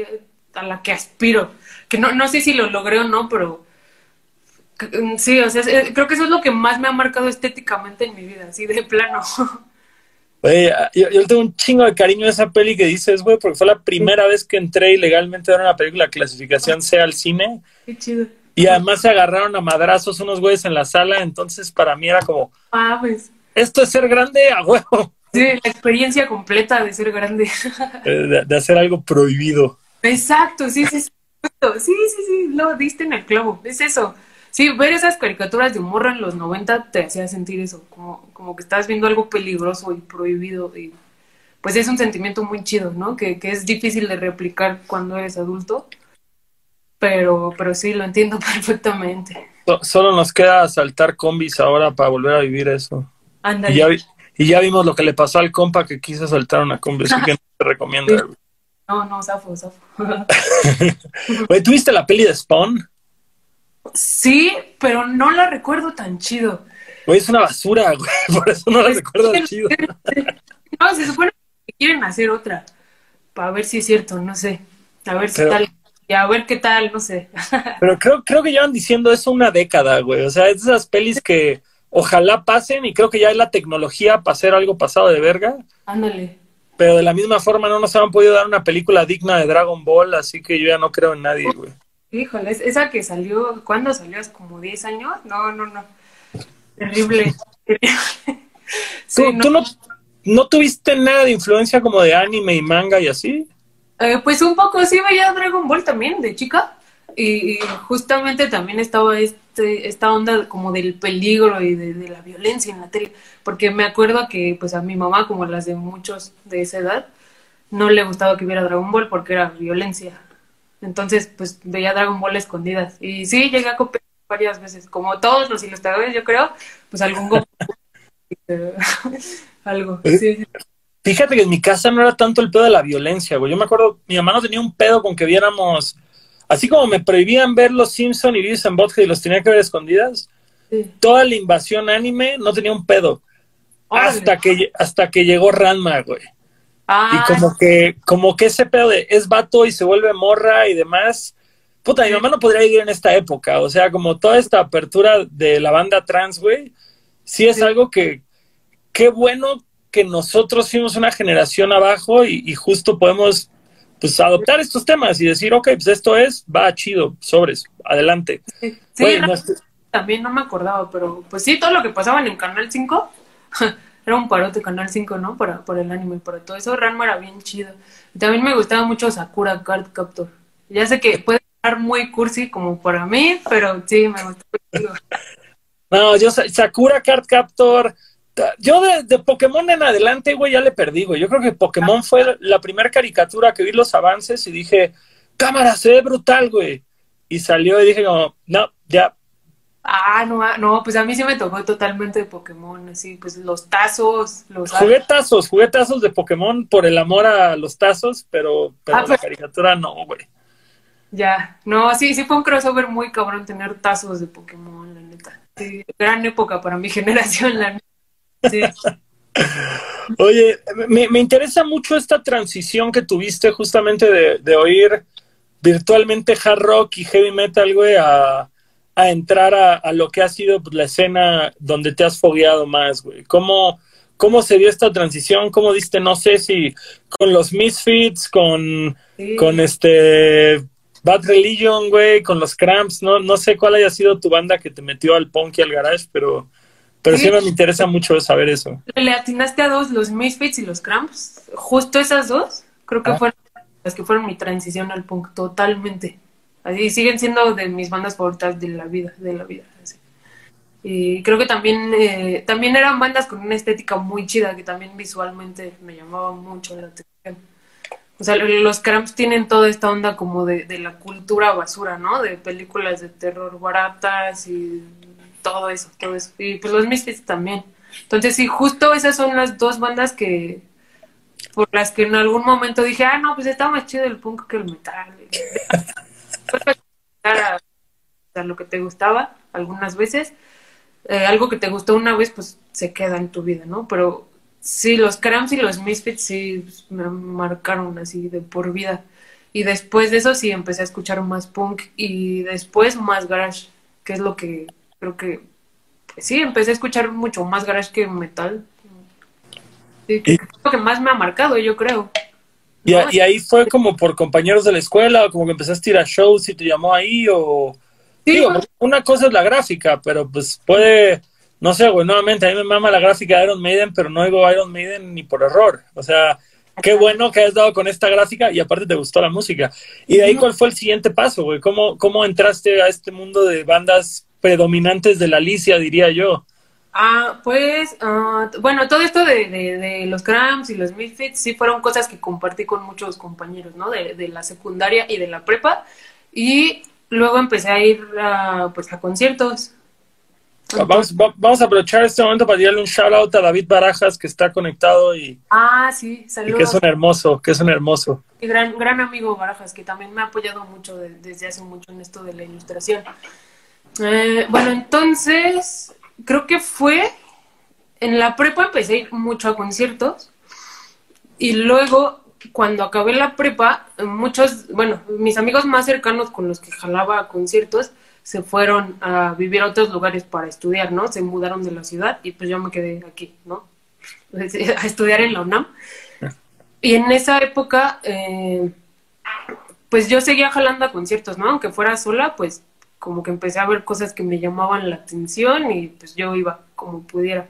a la que aspiro. Que no, no sé si lo logré o no, pero mm, sí, o sea, creo que eso es lo que más me ha marcado estéticamente en mi vida, así de plano. Güey, yo, yo, tengo un chingo de cariño a esa peli que dices, güey, porque fue la primera vez que entré ilegalmente a ver una película clasificación C al cine. Qué chido. Y además se agarraron a madrazos unos güeyes en la sala, entonces para mí era como, ah, pues. Esto es ser grande a huevo. Sí, la experiencia completa de ser grande. De, de hacer algo prohibido. Exacto, sí, sí, sí. Sí, sí, sí, lo diste en el clavo. Es eso. Sí, ver esas caricaturas de humor en los 90 te hacía sentir eso, como, como que estás viendo algo peligroso y prohibido. Y pues es un sentimiento muy chido, ¿no? Que, que es difícil de replicar cuando eres adulto pero, pero sí, lo entiendo perfectamente. solo nos queda saltar combis ahora para volver a vivir eso. Ándale. Y ya, y ya vimos lo que le pasó al compa que quiso saltar una combi, así que no te recomiendo. No, no, zafo, zafo. Güey, ¿tuviste la peli de Spawn? Sí, pero no la recuerdo tan chido. Güey, es una basura, güey, por eso no la recuerdo tan chido. no, se supone que quieren hacer otra, para ver si es cierto, no sé. A ver si tal y a ver qué tal, no sé. Pero creo, creo que llevan diciendo eso una década, güey. O sea, es esas pelis que ojalá pasen y creo que ya hay la tecnología para hacer algo pasado de verga. Ándale. Pero de la misma forma no nos han podido dar una película digna de Dragon Ball, así que yo ya no creo en nadie, güey. Híjole, esa que salió, ¿cuándo salió? ¿Hace como 10 años? No, no, no. Terrible. ¿Tú, no. ¿Tú no, no tuviste nada de influencia como de anime y manga y así? Eh, pues un poco sí veía Dragon Ball también de chica y, justamente también estaba este, esta onda como del peligro y de, la violencia en la tele, porque me acuerdo que pues a mi mamá, como las de muchos de esa edad, no le gustaba que viera Dragon Ball porque era violencia. Entonces pues veía Dragon Ball escondidas y sí, llegué a copiar varias veces, como todos los ilustradores yo creo, pues algún algo. Sí. Fíjate que en mi casa no era tanto el pedo de la violencia, güey. Yo me acuerdo, mi mamá no tenía un pedo con que viéramos, así como me prohibían ver los Simpson y Beavis and Butthead y los tenía que ver escondidas, toda la invasión anime no tenía un pedo. Hasta que, hasta que llegó Ranma, güey. Ah. Y como que, como que ese pedo de es vato y se vuelve morra y demás. Puta, mi mamá no podría ir en esta época. O sea, como toda esta apertura de la banda trans, güey, sí es algo que, qué bueno que nosotros fuimos una generación abajo y, justo podemos pues adoptar estos temas y decir, ok, pues esto es, va chido, sobres, adelante. Sí, también no me acordaba, pero pues sí, todo lo que pasaba en Canal 5 era un parote Canal 5, ¿no? Para, por el anime, por todo eso, Ranma era bien chido. también me gustaba mucho Sakura Card Captor. Ya sé que puede estar muy cursi como para mí, pero sí, me gustó. no, yo Sakura Card Captor yo de, Pokémon en adelante, güey, ya le perdí, güey. Yo creo que Pokémon fue la primera caricatura que vi los avances y dije, cámara, se ve brutal, güey. Y salió y dije como, no, ya. Ah, no, ah, no, pues a mí sí me tocó totalmente de Pokémon, así, pues los tazos, los... Jugué tazos, jugué tazos de Pokémon por el amor a los tazos, pero, pero ah, la pues caricatura no, güey. Ya, no, sí, sí fue un crossover muy cabrón tener tazos de Pokémon, la neta. Sí, gran época para mi generación, la neta. Oye, me, interesa mucho esta transición que tuviste justamente de, oír virtualmente hard rock y heavy metal, güey, a, entrar a, lo que ha sido pues, la escena donde te has fogueado más, güey. ¿Cómo, ¿Cómo se dio esta transición? ¿Cómo diste, no sé si con los Misfits, con, con este Bad Religion, güey, con los Cramps? No, no sé cuál haya sido tu banda que te metió al punk y al garage, pero pero sí, me interesa mucho saber eso. Le atinaste a dos, los Misfits y los Cramps. Justo esas dos, creo que ah. fueron las que fueron mi transición al punk, totalmente. Así siguen siendo de mis bandas favoritas de la vida, de la vida. Y creo que también, eh, también eran bandas con una estética muy chida, que también visualmente me llamaba mucho la atención. O sea, los Cramps tienen toda esta onda como de, de la cultura basura, ¿no? De películas de terror baratas y todo eso, todo eso. Y pues los Misfits también. Entonces, sí, justo esas son las dos bandas que, por las que en algún momento dije, ah, no, pues está más chido el punk que el metal. a lo que te gustaba algunas veces. Eh, algo que te gustó una vez, pues se queda en tu vida, ¿no? Pero sí, los Cramps y los Misfits sí me marcaron así de por vida. Y después de eso sí empecé a escuchar más punk y después más garage, que es lo que creo que sí, empecé a escuchar mucho más garage que metal. Sí, es lo que más me ha marcado, yo creo. ¿Y, ¿Y, ahí fue como por compañeros de la escuela, o como que empezaste a ir a shows y te llamó ahí, o... Digo, una cosa es la gráfica, pero pues puede, no sé, güey, nuevamente, a mí me mama la gráfica de Iron Maiden, pero no digo Iron Maiden ni por error. O sea, qué bueno que has dado con esta gráfica y aparte te gustó la música. ¿Y de ahí cuál fue el siguiente paso, güey? ¿Cómo, ¿Cómo entraste a este mundo de bandas predominantes de la Alicia, diría yo? Ah, pues, ah, bueno, todo esto de, de, los Cramps y los Misfits sí fueron cosas que compartí con muchos compañeros, ¿no? De, de la secundaria y de la prepa. Y luego empecé a ir a, pues, a conciertos. Vamos, vamos, a aprovechar este momento para darle un shout out a David Barajas que está conectado y, ah, sí, saludos. que es un hermoso, que es un hermoso. Y gran, gran amigo Barajas que también me ha apoyado mucho desde hace mucho en esto de la ilustración. Eh, bueno, entonces creo que fue en la prepa empecé a ir mucho a conciertos y luego cuando acabé la prepa, muchos, bueno, mis amigos más cercanos con los que jalaba a conciertos se fueron a vivir a otros lugares para estudiar, ¿no? Se mudaron de la ciudad y pues yo me quedé aquí, ¿no? A estudiar en la UNAM. Y en esa época, eh, pues yo seguía jalando a conciertos, ¿no? Aunque fuera sola, pues como que empecé a ver cosas que me llamaban la atención y pues yo iba como pudiera.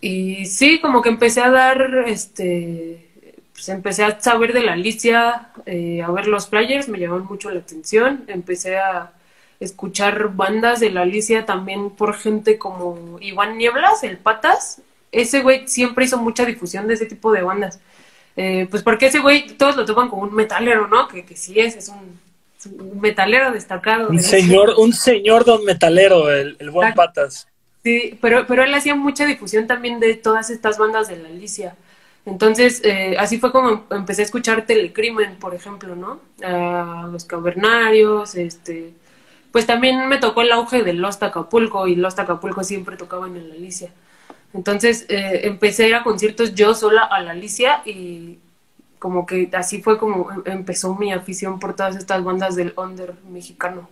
Y sí, como que empecé a dar, este, pues empecé a saber de la Alicia, eh, a ver los flyers, me llamaban mucho la atención, empecé a escuchar bandas de la Alicia también por gente como Iván Nieblas, el Patas, ese güey siempre hizo mucha difusión de ese tipo de bandas. Eh, pues porque ese güey todos lo toman como un metalero, ¿no? Que, que sí es, es un, metalero destacado. Un señor, un señor don metalero, el, el buen Patas. Sí, pero, pero él hacía mucha difusión también de todas estas bandas de la Alicia. Entonces, eh, así fue como empecé a escuchar Telecrimen, por ejemplo, ¿no? A los cavernarios, este... Pues también me tocó el auge de Lost Acapulco y Lost Acapulco siempre tocaban en la Alicia. Entonces eh, empecé a ir a conciertos yo sola a la Alicia y como que así fue como em, empezó mi afición por todas estas bandas del under mexicano.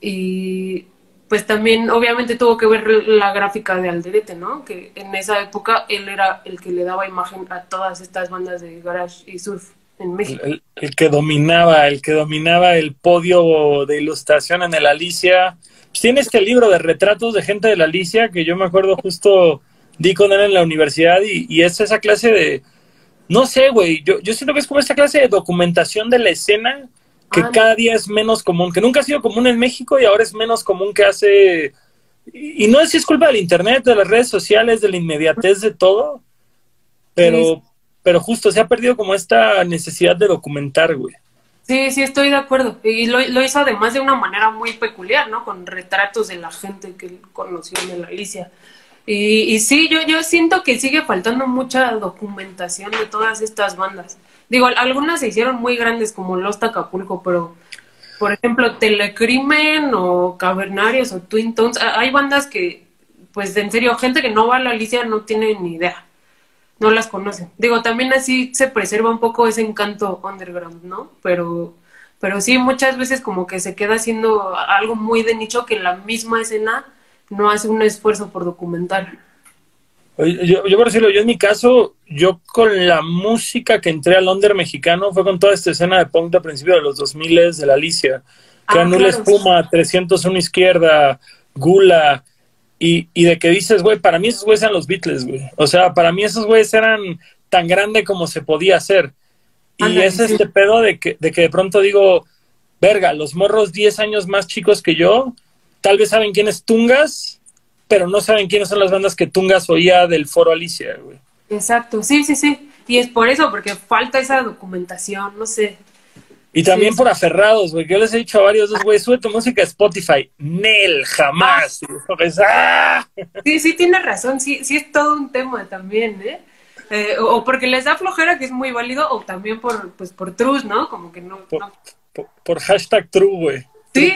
Y pues también obviamente tuvo que ver la gráfica de Alderete, ¿no? Que en esa época él era el que le daba imagen a todas estas bandas de garage y surf en México. El, que dominaba, el que dominaba el podio de ilustración en el Alicia. Pues tiene este libro de retratos de gente de la Alicia que yo me acuerdo justo di con él en la universidad y, y es esa clase de, no sé, güey, yo, yo siento que es como esa clase de documentación de la escena que ah, cada día es menos común, que nunca ha sido común en México y ahora es menos común que hace... Y no es si es culpa del Internet, de las redes sociales, de la inmediatez de todo, pero, pero justo se ha perdido como esta necesidad de documentar, güey. Sí, sí, estoy de acuerdo. Y lo, lo, hizo además de una manera muy peculiar, ¿no? Con retratos de la gente que conoció en la Alicia. Y, y sí, yo, yo siento que sigue faltando mucha documentación de todas estas bandas. Digo, algunas se hicieron muy grandes como Los Acapulco, pero por ejemplo, Telecrimen o Cavernarios o Twin Tones, hay bandas que, pues en serio, gente que no va a la Alicia no tiene ni idea, no las conoce. Digo, también así se preserva un poco ese encanto underground, ¿no? Pero, pero sí, muchas veces como que se queda haciendo algo muy de nicho que la misma escena no hace un esfuerzo por documentar. Yo, yo por decirlo, yo en mi caso, yo con la música que entré al Londres mexicano fue con toda esta escena de punk de principio de los 2000 de la Alicia. Que ah, Espuma, 301 Izquierda, Gula, y, y de que dices, güey, para mí esos güeyes eran los Beatles, güey. O sea, para mí esos güeyes eran tan grande como se podía hacer. Y es este pedo de que, de que de pronto digo, verga, los morros 10 años más chicos que yo, tal vez saben quién es Tungas, pero no saben quiénes son las bandas que Tungas oía del foro Alicia, güey. Exacto, sí, sí, sí. Y es por eso, porque falta esa documentación, no sé. Y también por aferrados, güey. Yo les he dicho a varios, güey, sube tu música a Spotify. Nel, jamás. Ah. Sí, sí, tienes razón. Sí, sí es todo un tema también, ¿eh? eh o porque les da flojera, que es muy válido, o también por, pues, por trus, ¿no? Como que no... Por, hashtag true, güey. Sí,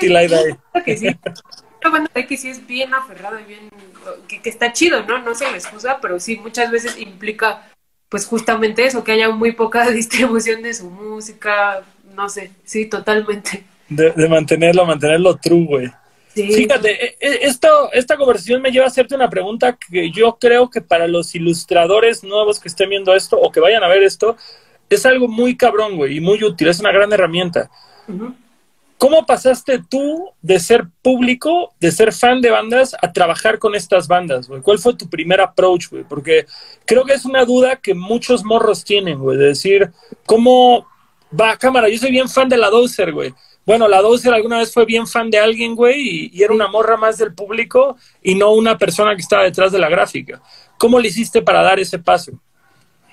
que sí. Una banda que sí es bien aferrada y bien... Que, que está chido, ¿no? No se les excusa, pero sí, muchas veces implica pues justamente eso, que haya muy poca distribución de su música, no sé, sí, totalmente. De, mantenerlo, mantenerlo true, güey. Fíjate, e, e, esto, esta conversación me lleva a hacerte una pregunta que yo creo que para los ilustradores nuevos que estén viendo esto o que vayan a ver esto, es algo muy cabrón, güey, y muy útil, es una gran herramienta. ¿Cómo pasaste tú de ser público, de ser fan de bandas, a trabajar con estas bandas, güey? ¿Cuál fue tu primer approach, güey? Porque creo que es una duda que muchos morros tienen, güey, de decir, ¿cómo va cámara? Yo soy bien fan de la Dozer, güey. Bueno, la Dozer alguna vez fue bien fan de alguien, güey, y, era una morra más del público y no una persona que estaba detrás de la gráfica. ¿Cómo le hiciste para dar ese paso?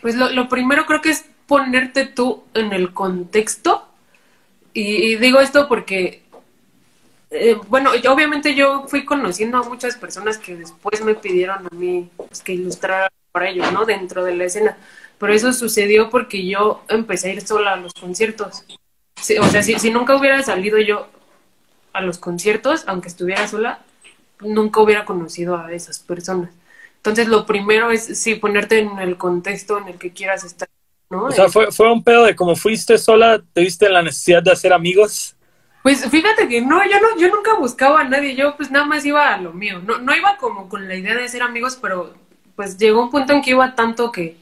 Pues lo, lo primero creo que es ponerte tú en el contexto y, digo esto porque, eh, bueno, obviamente yo fui conociendo a muchas personas que después me pidieron a mí pues, que ilustrara para ellos, ¿no? Dentro de la escena. Pero eso sucedió porque yo empecé a ir sola a los conciertos. o sea, si, si nunca hubiera salido yo a los conciertos, aunque estuviera sola, nunca hubiera conocido a esas personas. Entonces, lo primero es, sí, ponerte en el contexto en el que quieras estar o sea, fue, fue un pedo de como fuiste sola, te viste la necesidad de hacer amigos. Pues fíjate que no, yo no, yo nunca buscaba a nadie, yo pues nada más iba a lo mío. No, no iba como con la idea de ser amigos, pero pues llegó un punto en que iba tanto que,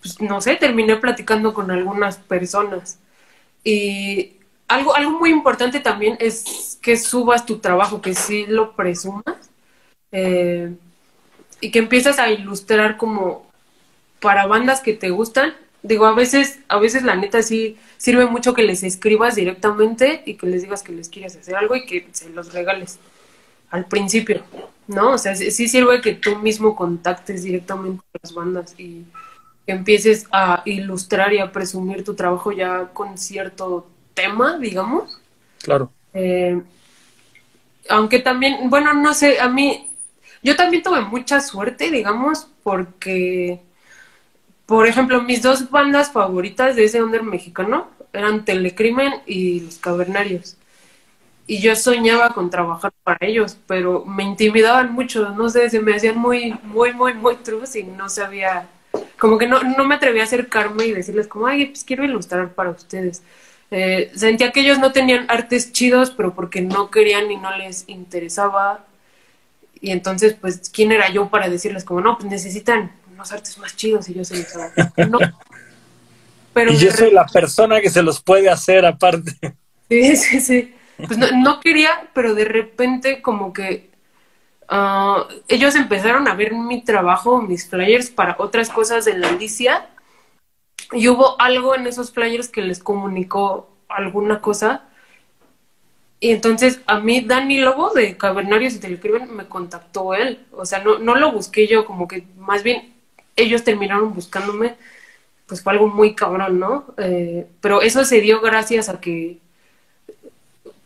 pues no sé, terminé platicando con algunas personas. Y algo, algo muy importante también es que subas tu trabajo, que sí lo presumas. Eh, y que empiezas a ilustrar como para bandas que te gustan digo, a veces, a veces la neta sí sirve mucho que les escribas directamente y que les digas que les quieres hacer algo y que se los regales al principio, ¿no? O sea, sí, sirve que tú mismo contactes directamente a las bandas y empieces a ilustrar y a presumir tu trabajo ya con cierto tema, digamos. Claro. Eh, aunque también, bueno, no sé, a mí, yo también tuve mucha suerte, digamos, porque por ejemplo, mis dos bandas favoritas de ese under mexicano eran Telecrimen y Los Cavernarios. Y yo soñaba con trabajar para ellos, pero me intimidaban mucho, no sé, se me hacían muy, muy, muy, muy trus y no sabía, como que no, no me atrevía a acercarme y decirles como, ay, pues quiero ilustrar para ustedes. Eh, sentía que ellos no tenían artes chidos, pero porque no querían y no les interesaba. Y entonces, pues, ¿quién era yo para decirles como, no, pues necesitan unos artes más chidos y yo soy no. Pero y yo soy la persona que se los puede hacer aparte. Sí, sí, sí. Pues no, quería, pero de repente como que ah, ellos empezaron a ver mi trabajo, mis flyers para otras cosas de la Alicia y hubo algo en esos flyers que les comunicó alguna cosa. Y entonces a mí Dani Lobo de Cavernarios y Telecrimen me contactó él. O sea, no, no lo busqué yo, como que más bien ellos terminaron buscándome, pues fue algo muy cabrón, ¿no? Eh, pero eso se dio gracias a que,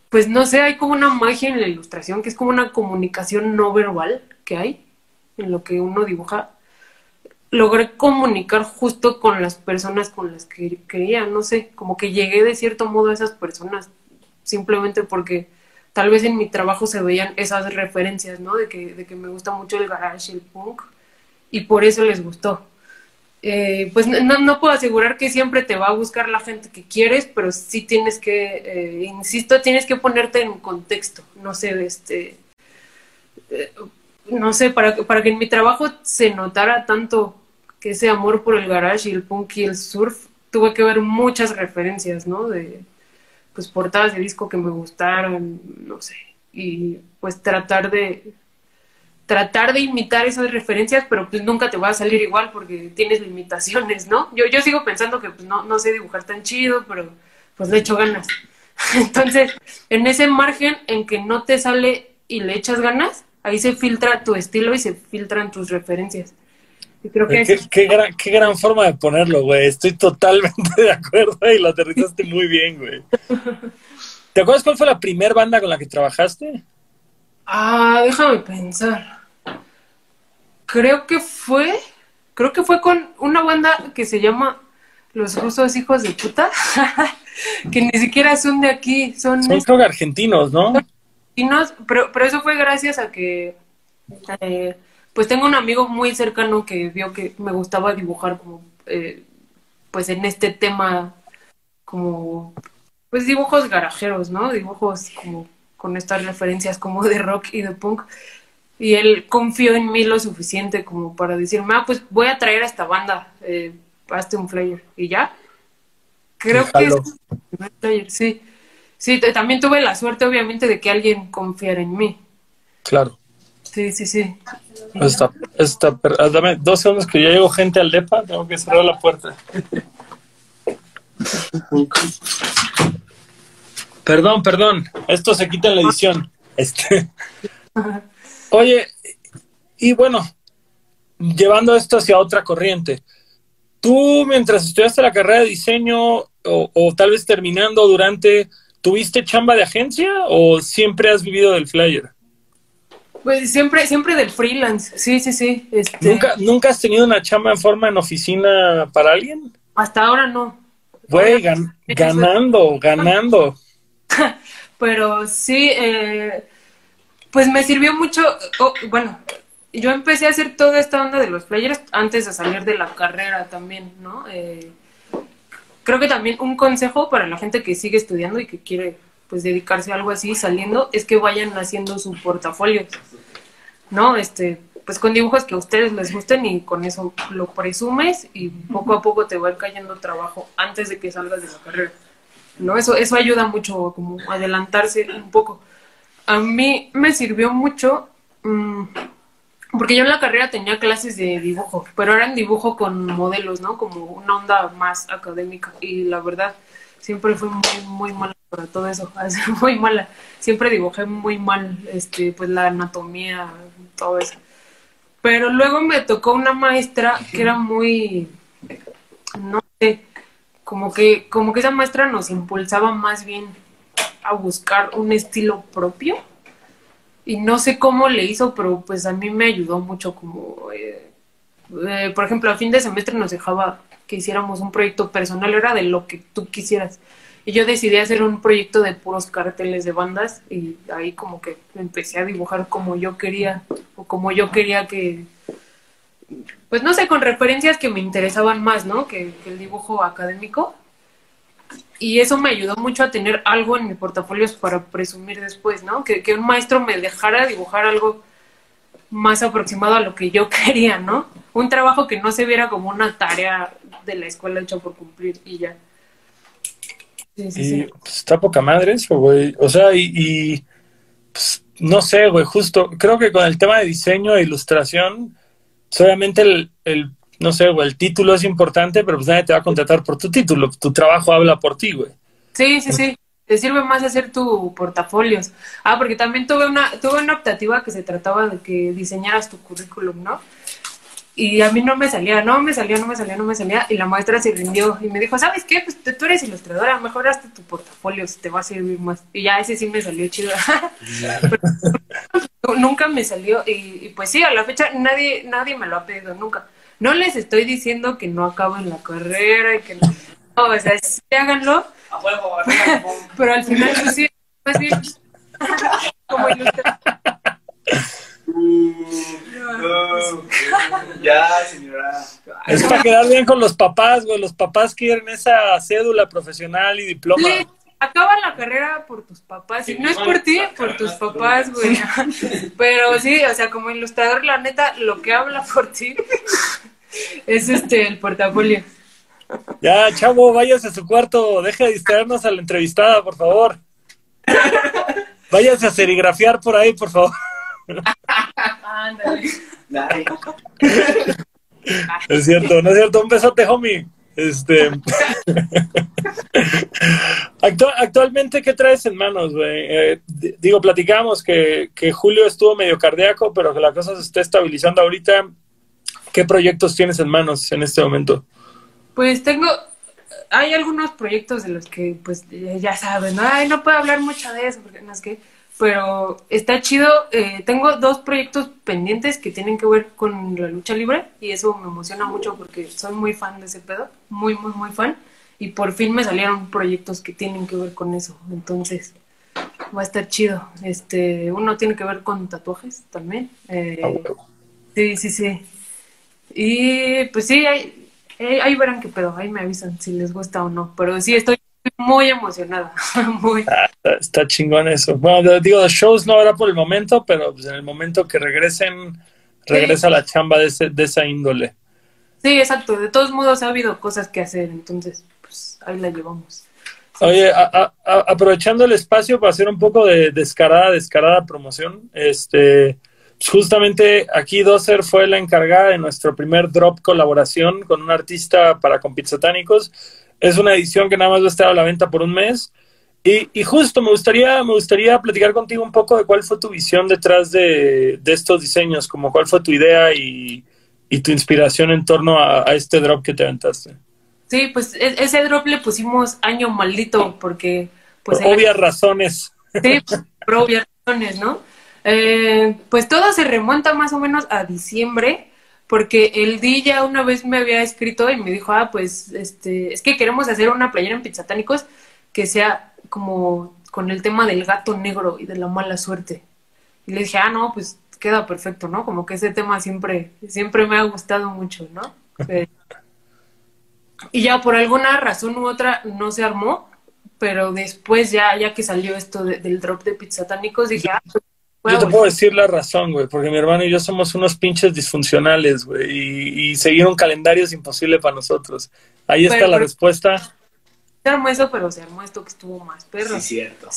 pues no sé, hay como una magia en la ilustración, que es como una comunicación no verbal que hay en lo que uno dibuja. Logré comunicar justo con las personas con las que quería, no sé, como que llegué de cierto modo a esas personas, simplemente porque tal vez en mi trabajo se veían esas referencias, ¿no? De que, de que me gusta mucho el garage, el punk, y por eso les gustó. Eh, pues no, puedo asegurar que siempre te va a buscar la gente que quieres, pero sí tienes que, eh, insisto, tienes que ponerte en contexto. No sé, este, eh, no sé, para, para que en mi trabajo se notara tanto que ese amor por el garage y el punk y el surf, tuve que ver muchas referencias, ¿no? De, pues, portadas de disco que me gustaron, no sé, y pues tratar de, tratar de imitar esas referencias, pero pues nunca te va a salir igual porque tienes limitaciones, ¿no? Yo, yo sigo pensando que pues no, no sé dibujar tan chido, pero pues le echo ganas. Entonces, en ese margen en que no te sale y le echas ganas, ahí se filtra tu estilo y se filtran tus referencias. Y creo que qué, qué, gran, qué gran forma de ponerlo, güey. Estoy totalmente de acuerdo y lo aterrizaste muy bien, güey. ¿Te acuerdas cuál fue la primera banda con la que trabajaste? Ah, déjame pensar. Creo que fue, creo que fue con una banda que se llama Los Rusos Hijos de Puta, que ni siquiera son de aquí, son... Son creo argentinos, ¿no? Argentinos, pero, pero eso fue gracias a que... Eh, pues tengo un amigo muy cercano que vio que me gustaba dibujar como, eh, pues en este tema, como, pues dibujos garajeros, ¿no? Dibujos como con estas referencias como de rock y de punk. Y él confió en mí lo suficiente como para decirme, ah, pues voy a traer a esta banda, eh, hazte un flyer. Y ya. Creo que es el flyer, sí. Sí, también tuve la suerte, obviamente, de que alguien confiara en mí. Claro. Sí, sí, sí. Esta, esta, ah, dame dos segundos que ya llego gente al DEPA, tengo que cerrar la puerta. perdón, perdón, esto se quita en la edición. Este. Oye, y bueno, llevando esto hacia otra corriente, tú mientras estudiaste la carrera de diseño o, o tal vez terminando durante, ¿tuviste chamba de agencia o siempre has vivido del flyer? Pues siempre, siempre del freelance, sí, sí, sí. Este... ¿Nunca, ¿Nunca has tenido una chamba en forma en oficina para alguien? Hasta ahora no. Güey, ganando, ganando. Pero sí, eh, pues me sirvió mucho, bueno, yo empecé a hacer toda esta onda de los players antes de salir de la carrera también, ¿no? Eh, creo que también un consejo para la gente que sigue estudiando y que quiere pues dedicarse a algo así saliendo es que vayan haciendo su portafolio, ¿no? Este, pues con dibujos que a ustedes les gusten y con eso lo presumes y poco a poco te va cayendo trabajo antes de que salgas de la carrera, ¿no? Eso, eso ayuda mucho como adelantarse un poco. A mí me sirvió mucho mmm, porque yo en la carrera tenía clases de dibujo, pero eran dibujo con modelos, ¿no? Como una onda más académica y la verdad siempre fui muy, muy mala para todo eso, muy mala. Siempre dibujé muy mal, este, pues la anatomía, todo eso. Pero luego me tocó una maestra que era muy, no sé, como que, como que esa maestra nos impulsaba más bien a buscar un estilo propio. Y no sé cómo le hizo, pero pues a mí me ayudó mucho como, eh, eh, por ejemplo, a fin de semestre nos dejaba que hiciéramos un proyecto personal, era de lo que tú quisieras. Y yo decidí hacer un proyecto de puros carteles de bandas y ahí como que empecé a dibujar como yo quería o como yo quería que, pues no sé, con referencias que me interesaban más, ¿no? Que, que el dibujo académico. Y eso me ayudó mucho a tener algo en mi portafolio para presumir después, ¿no? Que, que un maestro me dejara dibujar algo más aproximado a lo que yo quería, ¿no? Un trabajo que no se viera como una tarea de la escuela hecha por cumplir y ya. Sí, sí, y Pues, está poca madre eso, güey. O sea, y, pues, no sé, güey, justo, creo que con el tema de diseño e ilustración, obviamente el, el, no sé, güey, el título es importante, pero pues nadie te va a contratar por tu título. Tu trabajo habla por ti, güey. Sí, sí, sí. Te sirve más hacer tu portafolios. Ah, porque también tuve una, tuve una optativa que se trataba de que diseñaras tu currículum, ¿no? y a mí no me salía, no me salía, no me salía, no me salía, y la maestra se rindió y me dijo, ¿sabes qué? Pues tú eres ilustradora, mejoraste tu portafolio, si te va a servir más. Y ya ese sí me salió chido. nunca me salió, y, pues sí, a la fecha nadie, nadie me lo ha pedido, nunca. No les estoy diciendo que no acaben la carrera y que no, o sea, sí háganlo, pero al final pues sí, más bien como ilustradora ya, señora. Es para quedar bien con los papás, güey. Los papás quieren esa cédula profesional y diploma. Sí, acaba la carrera por tus papás. Y no es por ti, por tus papás, güey. Pero sí, o sea, como ilustrador, la neta, lo que habla por ti es este, el portafolio. Ya, chavo, váyase a su cuarto. Deje de distraernos a la entrevistada, por favor. Váyase a serigrafiar por ahí, por favor. Es cierto, no es cierto. Un besote, homie. Este. actualmente, ¿qué traes en manos? Eh, digo, platicamos que, que, Julio estuvo medio cardíaco, pero que la cosa se está estabilizando ahorita. ¿Qué proyectos tienes en manos en este momento? Pues tengo. Hay algunos proyectos de los que, pues, ya saben, ¿no? Ay, no puedo hablar mucho de eso, porque no es que pero está chido. Eh, tengo dos proyectos pendientes que tienen que ver con la lucha libre y eso me emociona mucho porque soy muy fan de ese pedo, muy, muy, muy fan. Y por fin me salieron proyectos que tienen que ver con eso. Entonces, va a estar chido. Este, uno tiene que ver con tatuajes también. Eh, ah, sí, sí, sí. Y pues sí, ahí, ahí verán qué pedo, ahí me avisan si les gusta o no. Pero sí, estoy muy emocionada. muy. Ah, está, chingón eso. Bueno, digo, shows no habrá por el momento, pero pues en el momento que regresen, regresa la chamba de, ese, de esa índole. Sí, exacto. De todos modos ha habido cosas que hacer, entonces, pues ahí la llevamos. Oye, aprovechando el espacio para hacer un poco de descarada, descarada promoción, este, pues, justamente aquí Doser fue la encargada de nuestro primer drop colaboración con un artista para Satánicos es una edición que nada más va a estar a la venta por un mes. Y, justo me gustaría, me gustaría platicar contigo un poco de cuál fue tu visión detrás de, estos diseños, como cuál fue tu idea y, tu inspiración en torno a, este drop que te aventaste. Sí, pues e, ese drop le pusimos año maldito porque... Pues, por obvias razones. Sí, por obvias razones, ¿no? Eh, pues todo se remonta más o menos a diciembre porque el D ya una vez me había escrito y me dijo, ah, pues, este, es que queremos hacer una playera en Pizzatánicos que sea como con el tema del gato negro y de la mala suerte. Y le dije, ah, no, pues queda perfecto, ¿no? Como que ese tema siempre, siempre me ha gustado mucho, ¿no? y ya por alguna razón u otra no se armó, pero después ya, ya que salió esto del drop de Pizzatánicos, dije, ah, pues yo te puedo decir la razón, güey, porque mi hermano y yo somos unos pinches disfuncionales, güey, y, seguir un calendario es imposible para nosotros. Ahí está la respuesta. Se armó eso, pero se armó esto que estuvo más perro. Sí, cierto.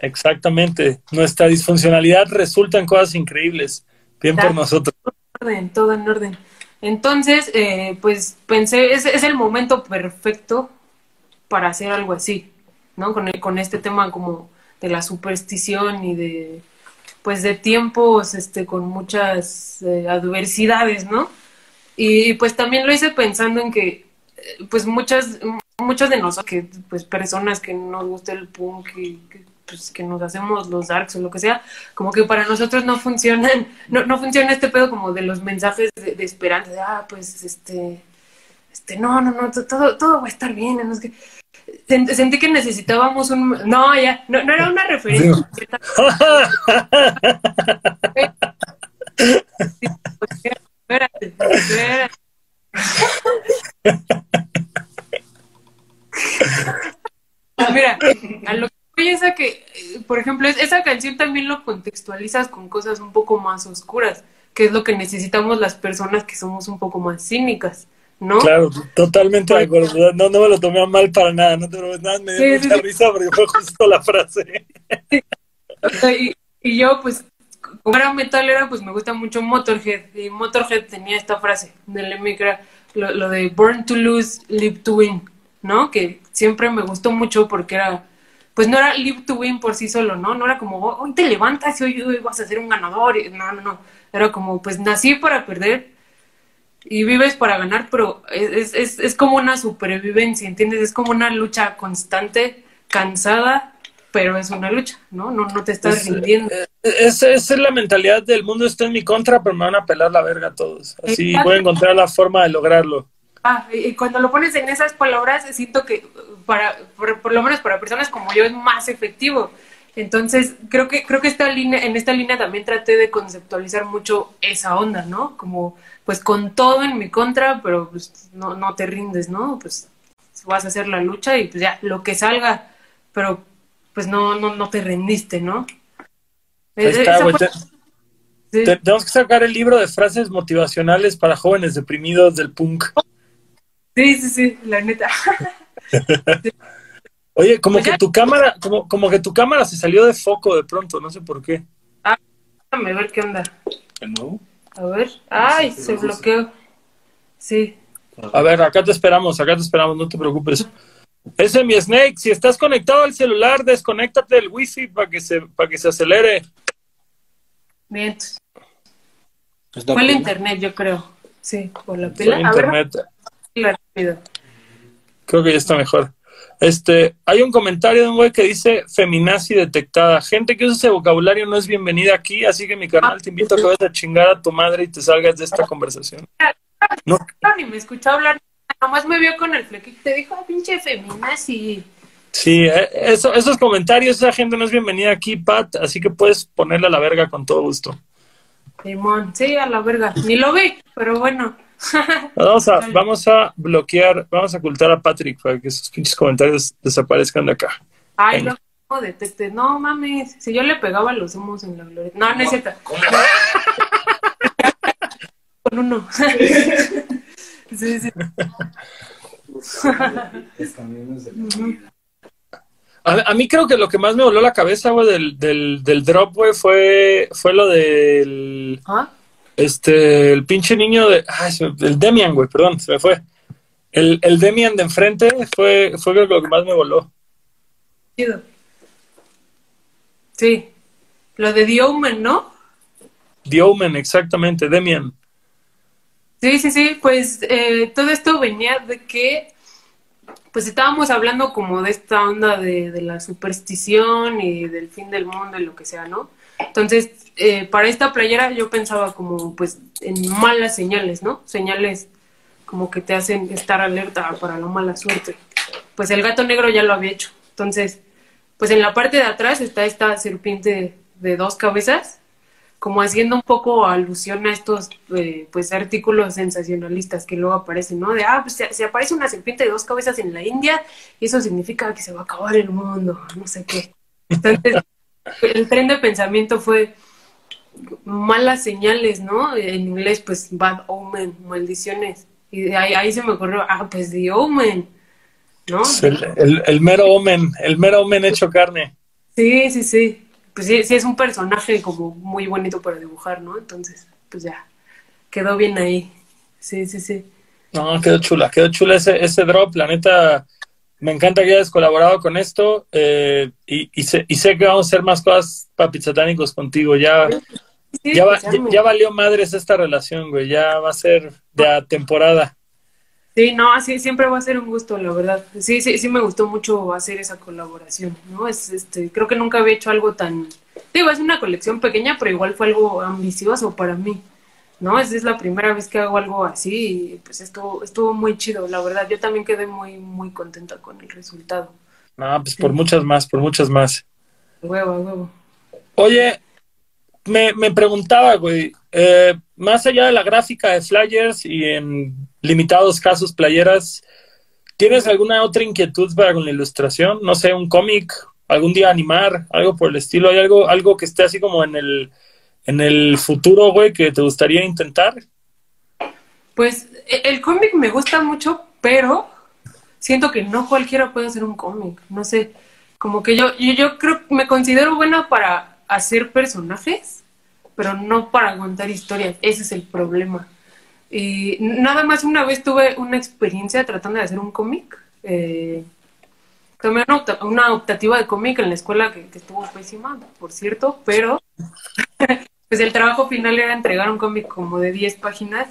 Exactamente. Nuestra disfuncionalidad resulta en cosas increíbles. Bien por nosotros. Todo en orden, todo en orden. Entonces, eh, pues pensé, es, es el momento perfecto para hacer algo así, ¿no? Con, el, con este tema como de la superstición y de pues de tiempos este con muchas eh, adversidades, ¿no? Y pues también lo hice pensando en que eh, pues muchas muchas de nosotros que pues personas que nos gusta el punk y que, pues, que nos hacemos los darks o lo que sea, como que para nosotros no funcionan, no, no funciona este pedo como de los mensajes de, esperanza, de, ah, pues este, este, no, no, no, todo, todo va a estar bien, no es que, sentí que necesitábamos un... No, ya, no, no era una referencia. espérate, espérate. Mira, a lo que voy es a que, por ejemplo, esa canción también lo contextualizas con cosas un poco más oscuras, que es lo que necesitamos las personas que somos un poco más cínicas. ¿No? Claro, totalmente de acuerdo. No, no me lo tomé mal para nada, no te lo nada, me dio mucha risa porque fue justo la frase. y, yo, pues, como era metalera, pues me gusta mucho Motorhead. Y Motorhead tenía esta frase del Emicra, lo, lo de Born to Lose, Live to Win, ¿no? Que siempre me gustó mucho porque era pues no era live to win por sí solo, ¿no? No era como, hoy te levantas y hoy, vas a ser un ganador. No, no, no. Era como, pues nací para perder y vives para ganar, pero es, es, es como una supervivencia, ¿entiendes? Es como una lucha constante, cansada, pero es una lucha, ¿no? No, no te estás rindiendo. Eh, esa es la mentalidad del mundo está en mi contra, pero me van a pelar la verga todos. Así voy a encontrar la forma de lograrlo. Ah, y cuando lo pones en esas palabras, siento que para, por lo menos para personas como yo es más efectivo. Entonces, creo que, creo que esta línea, en esta línea también traté de conceptualizar mucho esa onda, ¿no? Como, pues con todo en mi contra, pero pues no, no te rindes, ¿no? Pues vas a hacer la lucha y pues ya, lo que salga, pero pues no, no, no te rendiste, ¿no? Ahí está, güey. Tenemos que sacar el libro de frases motivacionales para jóvenes deprimidos del punk. Sí, sí, sí, la neta. Oye, como pues que tu cámara, como, como que tu cámara se salió de foco de pronto, no sé por qué. Ah, déjame ver qué onda. ¿De nuevo? A ver. Ay, se bloqueó. Sí. A ver, acá te esperamos, acá te esperamos, no te preocupes. Ese mi Snake, si estás conectado al celular, desconéctate del wifi para que se, para que se acelere. Bien. Fue el internet, yo creo. Sí, por la pila. internet. Creo que ya está mejor. Este, hay un comentario de un güey que dice feminazi detectada. Gente que usa ese vocabulario no es bienvenida aquí, así que mi canal te invito a que vayas a chingar a tu madre y te salgas de esta conversación. No. Ni me escuchó hablar, nomás me vio con el flequito te dijo, ah, pinche feminazi. Sí, eh, eso, esos comentarios, esa gente no es bienvenida aquí, Pat, así que puedes ponerle a la verga con todo gusto. Simón, sí, a la verga. Ni lo ve, pero bueno. Vamos a, vamos a bloquear, vamos a ocultar a Patrick para que esos pinches comentarios desaparezcan de acá. Ay, no, deteste. No mames, si yo le pegaba los humos en la gloria. No, no es cierto. Con uno. sí, sí. A, mí creo que lo que más me voló la cabeza, güey, del, del, del drop, güey, fue, fue lo del... ¿Ah? Este, el pinche niño de. Ay, el Demian, güey, perdón, se me fue. El, el Demian de enfrente fue, fue lo que más me voló. Sí. Lo de Diomen, ¿no? Diomen, exactamente, Demian. Sí, sí, sí, pues eh, todo esto venía de que pues estábamos hablando como de esta onda de, de, la superstición y del fin del mundo y lo que sea, ¿no? Entonces, eh, para esta playera yo pensaba como pues en malas señales, ¿no? Señales como que te hacen estar alerta para la mala suerte. Pues el gato negro ya lo había hecho. Entonces, pues en la parte de atrás está esta serpiente de dos cabezas, como haciendo un poco alusión a estos eh, pues artículos sensacionalistas que luego aparecen, ¿no? De, ah, pues se, aparece una serpiente de dos cabezas en la India y eso significa que se va a acabar el mundo, no sé qué. Entonces, el tren de pensamiento fue, malas señales, ¿no? En inglés, pues bad omen, maldiciones. Y ahí, ahí se me ocurrió, ah, pues the omen, ¿no? El, el, mero omen, el mero omen hecho carne. Sí, sí, sí. Pues sí, sí, es un personaje como muy bonito para dibujar, ¿no? Entonces, pues ya, quedó bien ahí. Sí, sí, sí. No, quedó chula, quedó chula ese, ese drop, la neta, me encanta que hayas colaborado con esto eh, y, y, sé, y, sé, que vamos a hacer más cosas satánicos contigo. Ya, ya, ya, valió madres esta relación, güey. Ya va a ser de temporada. Sí, no, así siempre va a ser un gusto, la verdad. Sí, sí, sí me gustó mucho hacer esa colaboración, ¿no? Es, este, creo que nunca había hecho algo tan, digo, es una colección pequeña, pero igual fue algo ambicioso para mí. ¿No? Es, es la primera vez que hago algo así y pues estuvo, estuvo muy chido, la verdad. Yo también quedé muy, muy contenta con el resultado. No, pues por muchas más, por muchas más. Huevo, huevo. Oye, me, me preguntaba, güey, eh, más allá de la gráfica de flyers y en limitados casos playeras, ¿tienes alguna otra inquietud para con la ilustración? No sé, un cómic, algún día animar, algo por el estilo. ¿Hay algo, algo que esté así como en el en el futuro, güey, que te gustaría intentar? Pues e, el cómic me gusta mucho, pero siento que no cualquiera puede hacer un cómic. No sé, como que yo, yo, creo que me considero buena para hacer personajes, pero no para contar historias. Ese es el problema. Y nada más una vez tuve una experiencia tratando de hacer un cómic. Eh, tomé una, optativa de cómic en la escuela que, que, estuvo pésima, por cierto, pero pues el trabajo final era entregar un cómic como de 10 páginas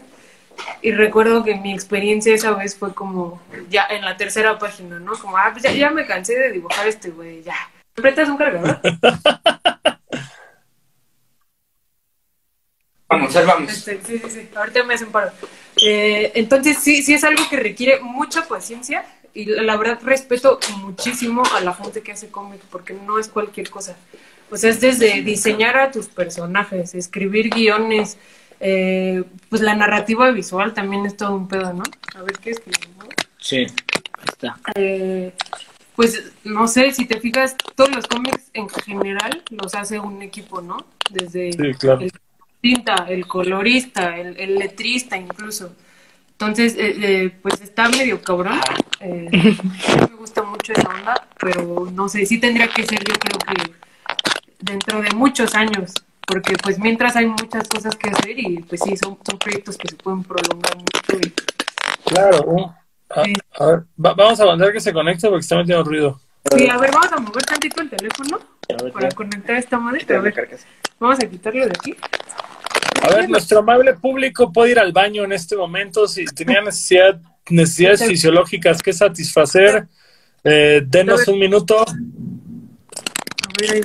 y recuerdo que mi experiencia esa vez fue como ya en la tercera página, ¿no? Como, ah, pues ya, me cansé de dibujar este güey, ya. ¿Me prestas un cargador? Vamos, vamos. Este, sí, sí, sí, ahorita me hacen paro. Eh, entonces sí, sí es algo que requiere mucha paciencia y la verdad respeto muchísimo a la gente que hace cómic porque no es cualquier cosa. Pues es desde diseñar a tus personajes, escribir guiones, eh, pues la narrativa visual también es todo un pedo, ¿no? A ver qué escribimos. Sí, ahí está. Eh, pues no sé, si te fijas, todos los cómics en general los hace un equipo, ¿no? Desde el tinta, el colorista, el, letrista incluso. Entonces, eh, pues está medio cabrón. me gusta mucho esa onda, pero no sé, sí tendría que ser, yo creo que dentro de muchos años, porque pues mientras hay muchas cosas que hacer y pues sí, son, son proyectos que se pueden prolongar mucho y Claro. A, Sí. a ver, va- vamos a aguantar que se conecte porque está metiendo ruido. Sí, a ver, vamos a mover tantito el teléfono ver, para ya. conectar esta madre. A ver, vamos a quitarlo de aquí. A ver, nuestro amable público puede ir al baño en este momento si tenía necesidad, necesidades fisiológicas que satisfacer. Eh, denos un minuto. A ver, ahí.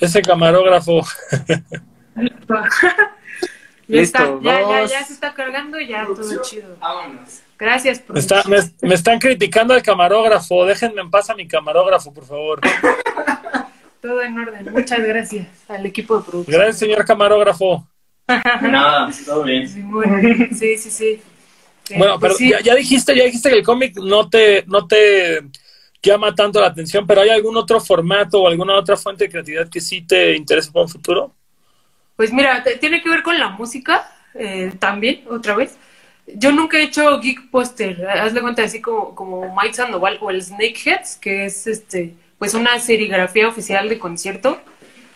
Ese camarógrafo. ya está, ya, ya, ya se está cargando, ya todo chido. Vámonos. Gracias, Me, está- producción. me- me están criticando al camarógrafo. Déjenme en paz a mi camarógrafo, por favor. Todo en orden. Muchas gracias al equipo de producción. Gracias, señor camarógrafo. Nada, todo bien. Sí, muy- sí, sí, sí. Bueno, pues pero sí. ya, ya dijiste, ya dijiste que el cómic no te, no te llama tanto la atención, pero ¿hay algún otro formato o alguna otra fuente de creatividad que sí te interese para un futuro? Pues mira, tiene que ver con la música eh, también, otra vez. Yo nunca he hecho geek poster, hazle cuenta así como, como Mike Sandoval o el Snakeheads, que es este, pues una serigrafía oficial de concierto.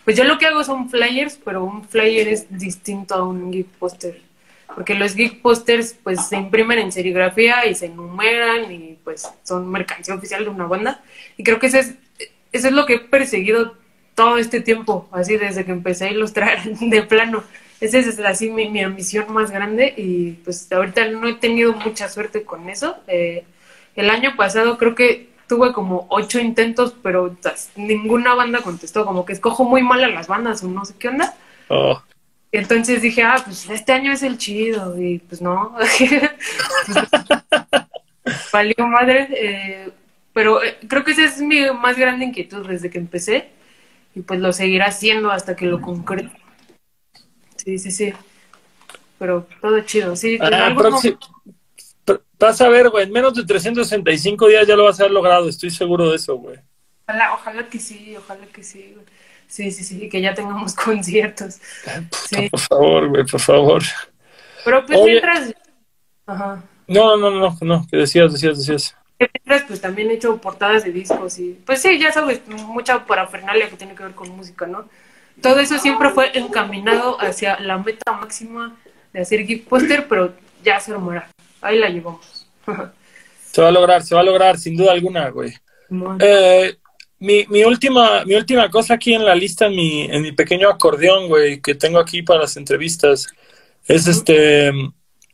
Pues yo lo que hago son flyers, pero un flyer es distinto a un geek poster. Porque los geek posters pues se imprimen en serigrafía y se enumeran y pues son mercancía oficial de una banda. Y creo que eso es, eso es lo que he perseguido todo este tiempo, así desde que empecé a ilustrar de plano. Esa es así mi, mi ambición más grande y pues ahorita no he tenido mucha suerte con eso. Eh, el año pasado creo que tuve como ocho intentos, pero ninguna banda contestó, como que escojo muy mal a las bandas o no sé qué onda. Oh, Entonces dije, ah, pues este año es el chido y pues no. Pues, valió madre. eh, pero eh, creo que esa es mi más grande inquietud desde que empecé y pues lo seguirá haciendo hasta que lo concrete. Sí, sí, sí. Pero todo chido, sí. ah, próximo- Vas a ver, güey, en menos de 365 días ya lo vas a haber logrado, estoy seguro de eso, güey. Ojalá, ojalá que sí, ojalá que sí. güey. Sí, sí, sí, que ya tengamos conciertos. Sí, Por favor, güey, por favor. pero pues Oye. mientras, ajá, No, no, no, no, que decías, decías, decías. mientras pues también he hecho portadas de discos y pues sí, ya sabes, mucha parafernalia que tiene que ver con música, ¿no? Todo eso siempre fue encaminado hacia la meta máxima de hacer geek poster, pero ya se armará. Ahí la llevamos. Se va a lograr, se va a lograr, sin duda alguna, güey. Eh, mi, mi, última, mi última cosa aquí en la lista, en mi, en mi pequeño acordeón, güey, que tengo aquí para las entrevistas, es este.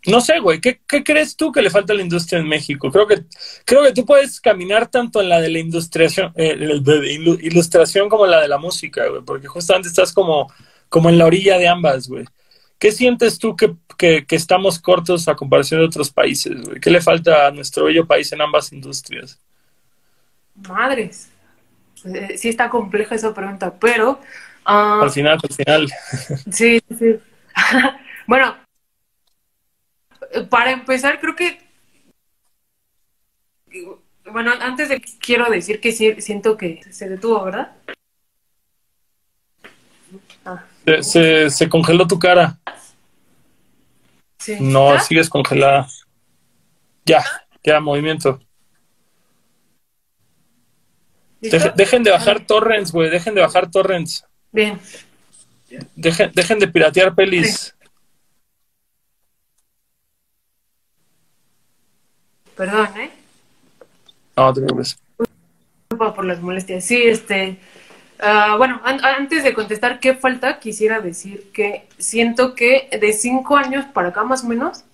No sé, güey, ¿qué, ¿qué crees tú que le falta a la industria en México? Creo que, creo que tú puedes caminar tanto en la de la ilustración, eh, de ilu- ilustración como en la de la música, güey, porque justamente estás como, como en la orilla de ambas, güey. ¿Qué sientes tú que, que, que estamos cortos a comparación de otros países, güey? ¿Qué le falta a nuestro bello país en ambas industrias? Madres. Eh, sí está compleja esa pregunta, pero... ah, Al final, al final. Sí, sí. bueno, para empezar, creo que. Bueno, antes de quiero decir que sí, siento que se detuvo, ¿verdad? Ah, Se, se, se congeló tu cara. sí. No, ¿Ah? sigues congelada. Ya, ya, movimiento. Dejen de bajar torrents, güey. Dejen de bajar torrents. Bien. Dejen, dejen de piratear pelis. Perdón, ¿eh? No, te preocupes. Disculpa por las molestias. Sí, este. ah, bueno, an- antes de contestar qué falta, quisiera decir que siento que de cinco años para acá más o menos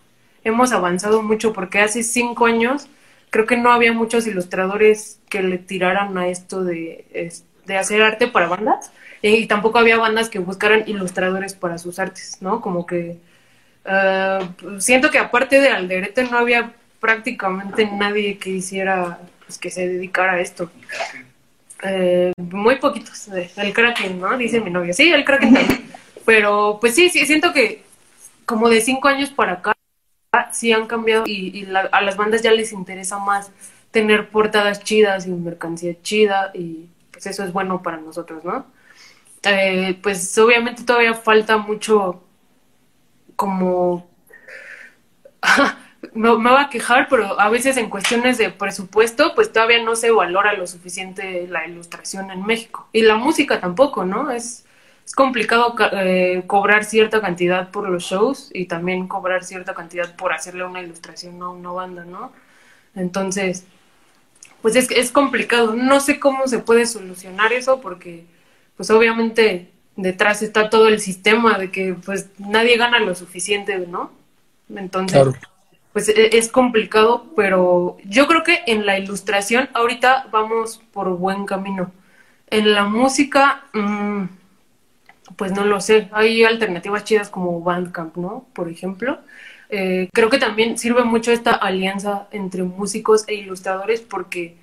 hemos avanzado mucho porque hace cinco años creo que no había muchos ilustradores que le tiraran a esto de, de hacer arte para bandas y tampoco había bandas que buscaran ilustradores para sus artes, ¿no? Como que ah, siento que aparte de Alderete no había prácticamente nadie que hiciera, pues que se dedicara a esto. Eh, muy poquitos. El Kraken, ¿no? Dice mi novio. Sí, el Kraken también. Pero pues sí, sí, siento que como de cinco años para acá sí han cambiado y, y la- a las bandas ya les interesa más tener portadas chidas y mercancía chida y pues eso es bueno para nosotros, ¿no? Eh, pues obviamente todavía falta mucho como me, me va a quejar, pero a veces en cuestiones de presupuesto, pues todavía no se valora lo suficiente la ilustración en México. Y la música tampoco, ¿no? Es es complicado eh, cobrar cierta cantidad por los shows y también cobrar cierta cantidad por hacerle una ilustración a una banda, ¿no? Entonces, pues es, es complicado. No sé cómo se puede solucionar eso porque, pues obviamente detrás está todo el sistema de que pues nadie gana lo suficiente, ¿no? Entonces, pues e, es complicado, pero yo creo que en la ilustración ahorita vamos por buen camino. En la música, mmm, pues no lo sé. Hay alternativas chidas como Bandcamp, ¿no? Por ejemplo. Eh, creo que también sirve mucho esta alianza entre músicos e ilustradores porque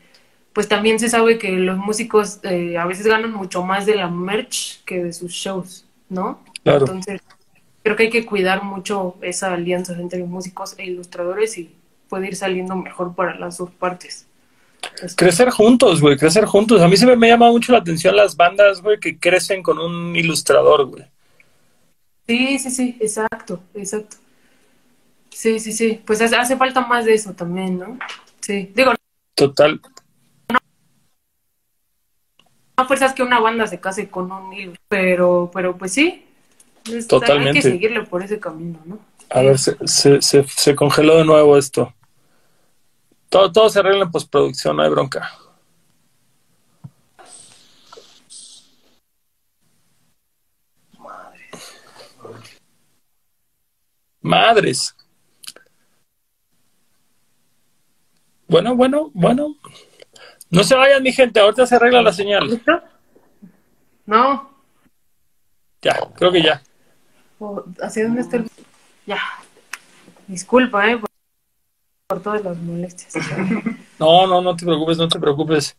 pues también se sabe que los músicos eh, a veces ganan mucho más de la merch que de sus shows, ¿no? Claro. Entonces, creo que hay que cuidar mucho esa alianza entre músicos e ilustradores y puede ir saliendo mejor para las dos partes. Crecer juntos, güey, crecer juntos. A mí siempre me llama mucho la atención las bandas, güey, que crecen con un ilustrador, güey. Sí, sí, sí, exacto, exacto. Sí, sí, sí. Pues hace falta más de eso también, ¿no? Sí, digo. Total. No, no fuerzas que una banda se case con un hilo, pero, pero pues sí. Totalmente. Hay que seguirle por ese camino, ¿no? A ver, se, se, se, se congeló de nuevo esto. Todo, todo se arregla en postproducción, no hay bronca. Madres. Bueno, bueno, bueno. No se vayan, mi gente, ahorita se arregla la señal. ¿Listo? No. Ya, creo que ya. ¿Hacia dónde está el.? Ya. Disculpa, ¿eh? por todas las molestias. No, no, no te preocupes, no te preocupes.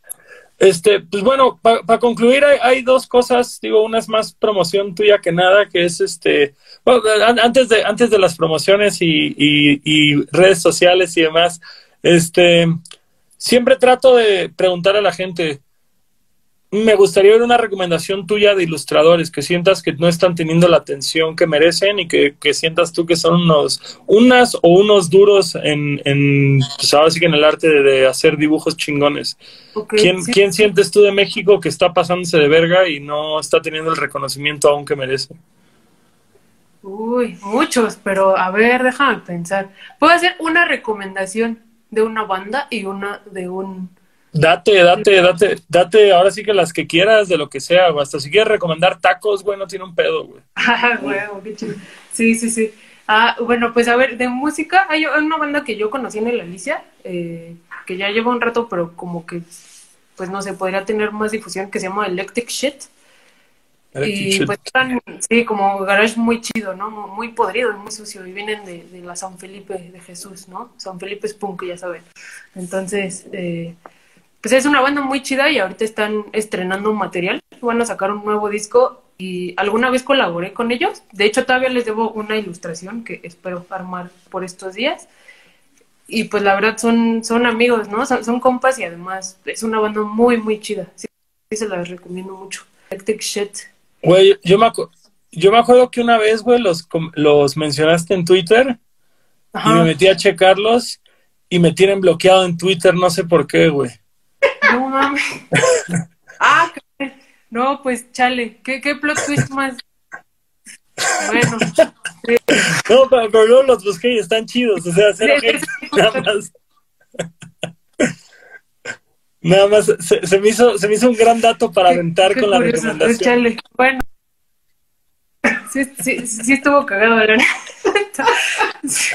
Este, pues bueno, para pa concluir hay, hay, dos cosas, digo, una es más promoción tuya que nada, que es este, bueno, antes de, antes de las promociones y, y, y redes sociales y demás, este, siempre trato de preguntar a la gente, me gustaría ver una recomendación tuya de ilustradores que sientas que no están teniendo la atención que merecen y que, que sientas tú que son unos, unas o unos duros en, en pues ahora sí que en el arte de, de hacer dibujos chingones. Okay, ¿Quién, sí. ¿Quién sientes tú de México que está pasándose de verga y no está teniendo el reconocimiento aún que merece? Uy, muchos, pero a ver, déjame pensar. Puedo hacer una recomendación de una banda y una de un Date, date, date, date, ahora sí que las que quieras, de lo que sea, hasta si quieres recomendar tacos, güey, no tiene un pedo, güey. Ah, qué chido. Sí, sí, sí. Ah, bueno, pues a ver, de música, hay una banda que yo conocí en el Alicia, eh, que ya lleva un rato, pero como que, pues no sé, podría tener más difusión, que se llama Electric Shit. Electric y Shit. pues están, sí, como garage muy chido, ¿no? Muy podrido, muy sucio, y vienen de, de la San Felipe de Jesús, ¿no? San Felipe es punk, ya saben. Entonces, eh, pues es una banda muy chida y ahorita están estrenando un material, van a sacar un nuevo disco y alguna vez colaboré con ellos. De hecho, todavía les debo una ilustración que espero armar por estos días. Y pues la verdad son, son amigos, ¿no? Son, son compas y además es una banda muy, muy chida. Sí, se las recomiendo mucho. Electric Shit. Güey, yo me, acu yo me acuerdo que una vez, güey, los, los mencionaste en Twitter Ajá. y me metí a checarlos y me tienen bloqueado en Twitter, no sé por qué, güey. No mames. ah, no, pues chale. ¿Qué, qué plot twist más? Bueno. Sí. No, pero, pero luego los busqué y están chidos. O sea, cero nada más. Nada más se, se, me hizo, se me hizo un gran dato para aventar qué con la curioso, recomendación. Pues chale. Bueno. Sí, sí, sí estuvo cagado, la Sí,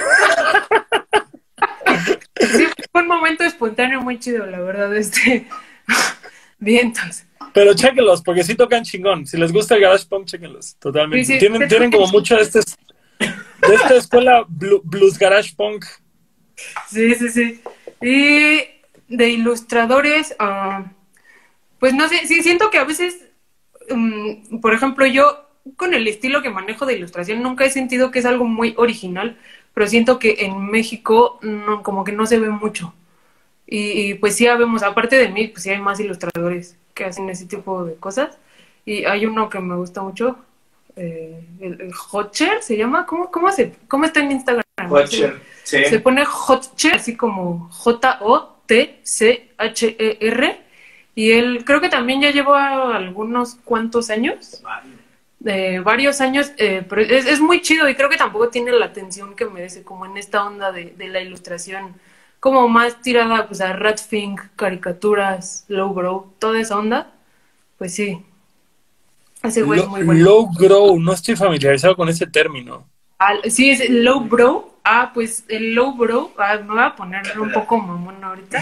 fue un momento espontáneo muy chido, la verdad, este. Vientos. Pero chéquenlos, porque sí tocan chingón. Si les gusta el garage punk, chéquenlos. Totalmente. Sí, sí, tienen, tienen como mucho de, este, de esta escuela blues garage punk. Sí, sí, sí. Y de ilustradores, uh, pues no sé, sí, siento que a veces, um, por ejemplo, yo con el estilo que manejo de ilustración nunca he sentido que es algo muy original, pero siento que en México no, como que no se ve mucho. Y, y, pues sí vemos, aparte de mí, pues sí hay más ilustradores que hacen ese tipo de cosas. Y hay uno que me gusta mucho, eh, el, el Hotcher se llama, ¿cómo, cómo, se, cómo está en Instagram? Hotcher, sí. Se pone Hotcher, así como J-O-T-C-H-E-R. Y él creo que también ya lleva algunos cuantos años. de varios años, eh, pero es, es, muy chido y creo que tampoco tiene la atención que merece, como en esta onda de, de la ilustración, como más tirada pues, a Ratfink, caricaturas, lowbrow, toda esa onda, pues sí. Ese güey es muy bueno. Lowbrow, no estoy familiarizado con ese término. Sí, es lowbrow. Ah, pues el lowbrow, ah, me voy a poner un poco mamón ahorita.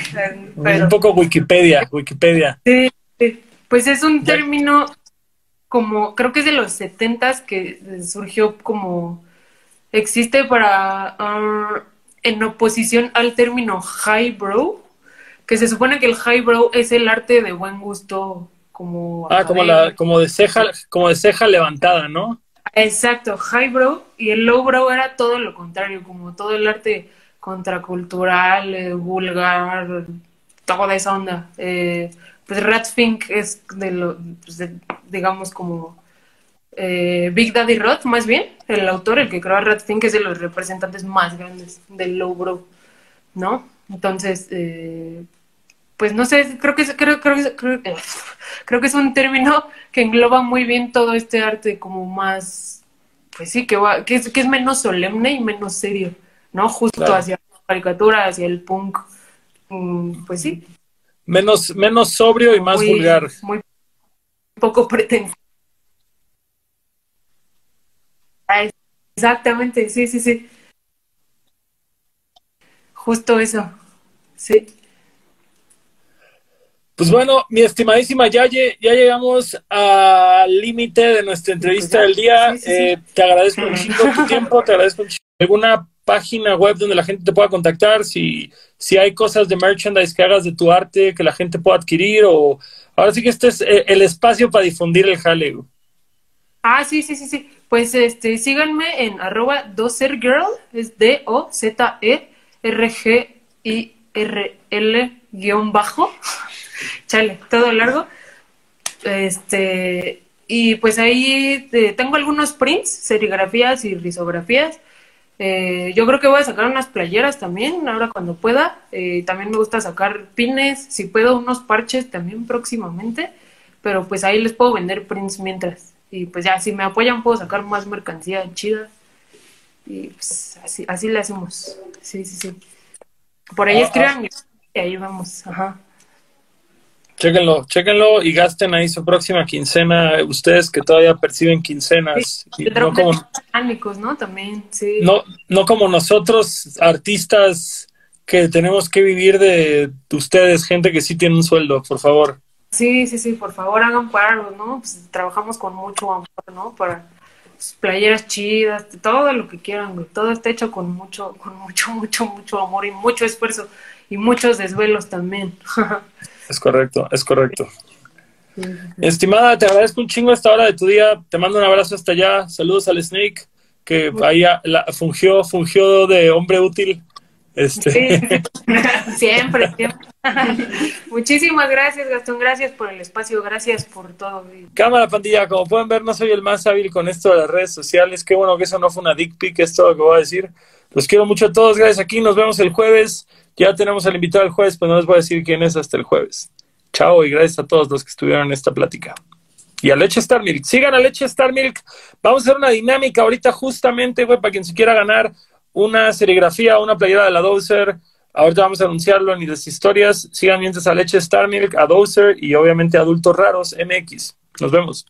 Pero... Un poco Wikipedia, Wikipedia. Sí, sí. pues es un término como, creo que es de los setentas que surgió como, existe para, uh, en oposición al término highbrow, que se supone que el highbrow es el arte de buen gusto como... Ah, como, la, como, de ceja, como de ceja levantada, ¿no? Exacto, highbrow y el lowbrow era todo lo contrario, como todo el arte contracultural, eh, vulgar, toda esa onda. Eh, pues Ratfink es de lo, pues digamos como eh, Big Daddy Roth, más bien, el autor, el que creó a Ratfink, es de los representantes más grandes del lowbrow, ¿no? Entonces, eh, pues no sé, creo que, creo, creo, creo, creo que es un término que engloba muy bien todo este arte como más, pues sí, que, va, que, es, que es menos solemne y menos serio, ¿no? Justo hacia la caricatura, hacia el punk, mm, pues sí, Menos, menos sobrio y más vulgar. Muy poco pretensioso. Exactamente, sí, sí, sí. Justo eso. Sí. Pues bueno, mi estimadísima Yaye, ya llegamos al límite de nuestra entrevista pues del día. Eh, te agradezco muchísimo tu tiempo, te agradezco muchísimo. ¿Alguna página web donde la gente te pueda contactar? Si, si hay cosas de merchandise que hagas de tu arte que la gente pueda adquirir o ahora sí que este es eh, el espacio para difundir el jale. Ah, sí, sí, sí, sí. Pues este, síganme en arroba dosergirl, es D-O-Z-E-R-G-I-R-L guion bajo. Chale, todo largo. Este, y pues ahí eh, tengo algunos prints, serigrafías y risografías. Eh, yo creo que voy a sacar unas playeras también, ahora cuando pueda. Eh, también me gusta sacar pines, si puedo, unos parches también próximamente. Pero pues ahí les puedo vender prints mientras. Y pues ya, si me apoyan, puedo sacar más mercancía chida. Y pues así, así le hacemos. Sí, sí, sí. Por ahí ah, escriban ah. y ahí vamos. Ajá. Chéquenlo, chéquenlo y gasten ahí su próxima quincena, ustedes que todavía perciben quincenas. no como ¿no? También, sí. No, no como nosotros, artistas que tenemos que vivir de ustedes, gente que sí tiene un sueldo, por favor. Sí, sí, sí, por favor hagan paro, ¿no? Pues, trabajamos con mucho amor, ¿no? Para playeras chidas, todo lo que quieran, Todo está hecho con mucho, con mucho, mucho, mucho amor y mucho esfuerzo y muchos desvelos también. Es correcto, es correcto. Estimada, te agradezco un chingo esta hora de tu día. Te mando un abrazo hasta allá. Saludos al Snake, que ahí la, fungió, fungió de hombre útil. Este. siempre, siempre. Muchísimas gracias, Gastón. Gracias por el espacio. Gracias por todo. Cámara, pandilla. Como pueden ver, no soy el más hábil con esto de las redes sociales. Qué bueno que eso no fue una dick pic. Es todo lo que voy a decir. Los quiero mucho a todos. Gracias aquí. Nos vemos el jueves. Ya tenemos al invitado el jueves, pero no les voy a decir quién es hasta el jueves. Chao y gracias a todos los que estuvieron en esta plática. Y a Leche Star Milk. Sigan a Leche Star Milk. Vamos a hacer una dinámica ahorita justamente, para quien se quiera ganar una serigrafía, una playera de la Dozer. Ahorita vamos a anunciarlo en las historias. Sigan Dientes a Leche, Star Milk, a Dozer y obviamente Adultos Raros MX. Nos vemos.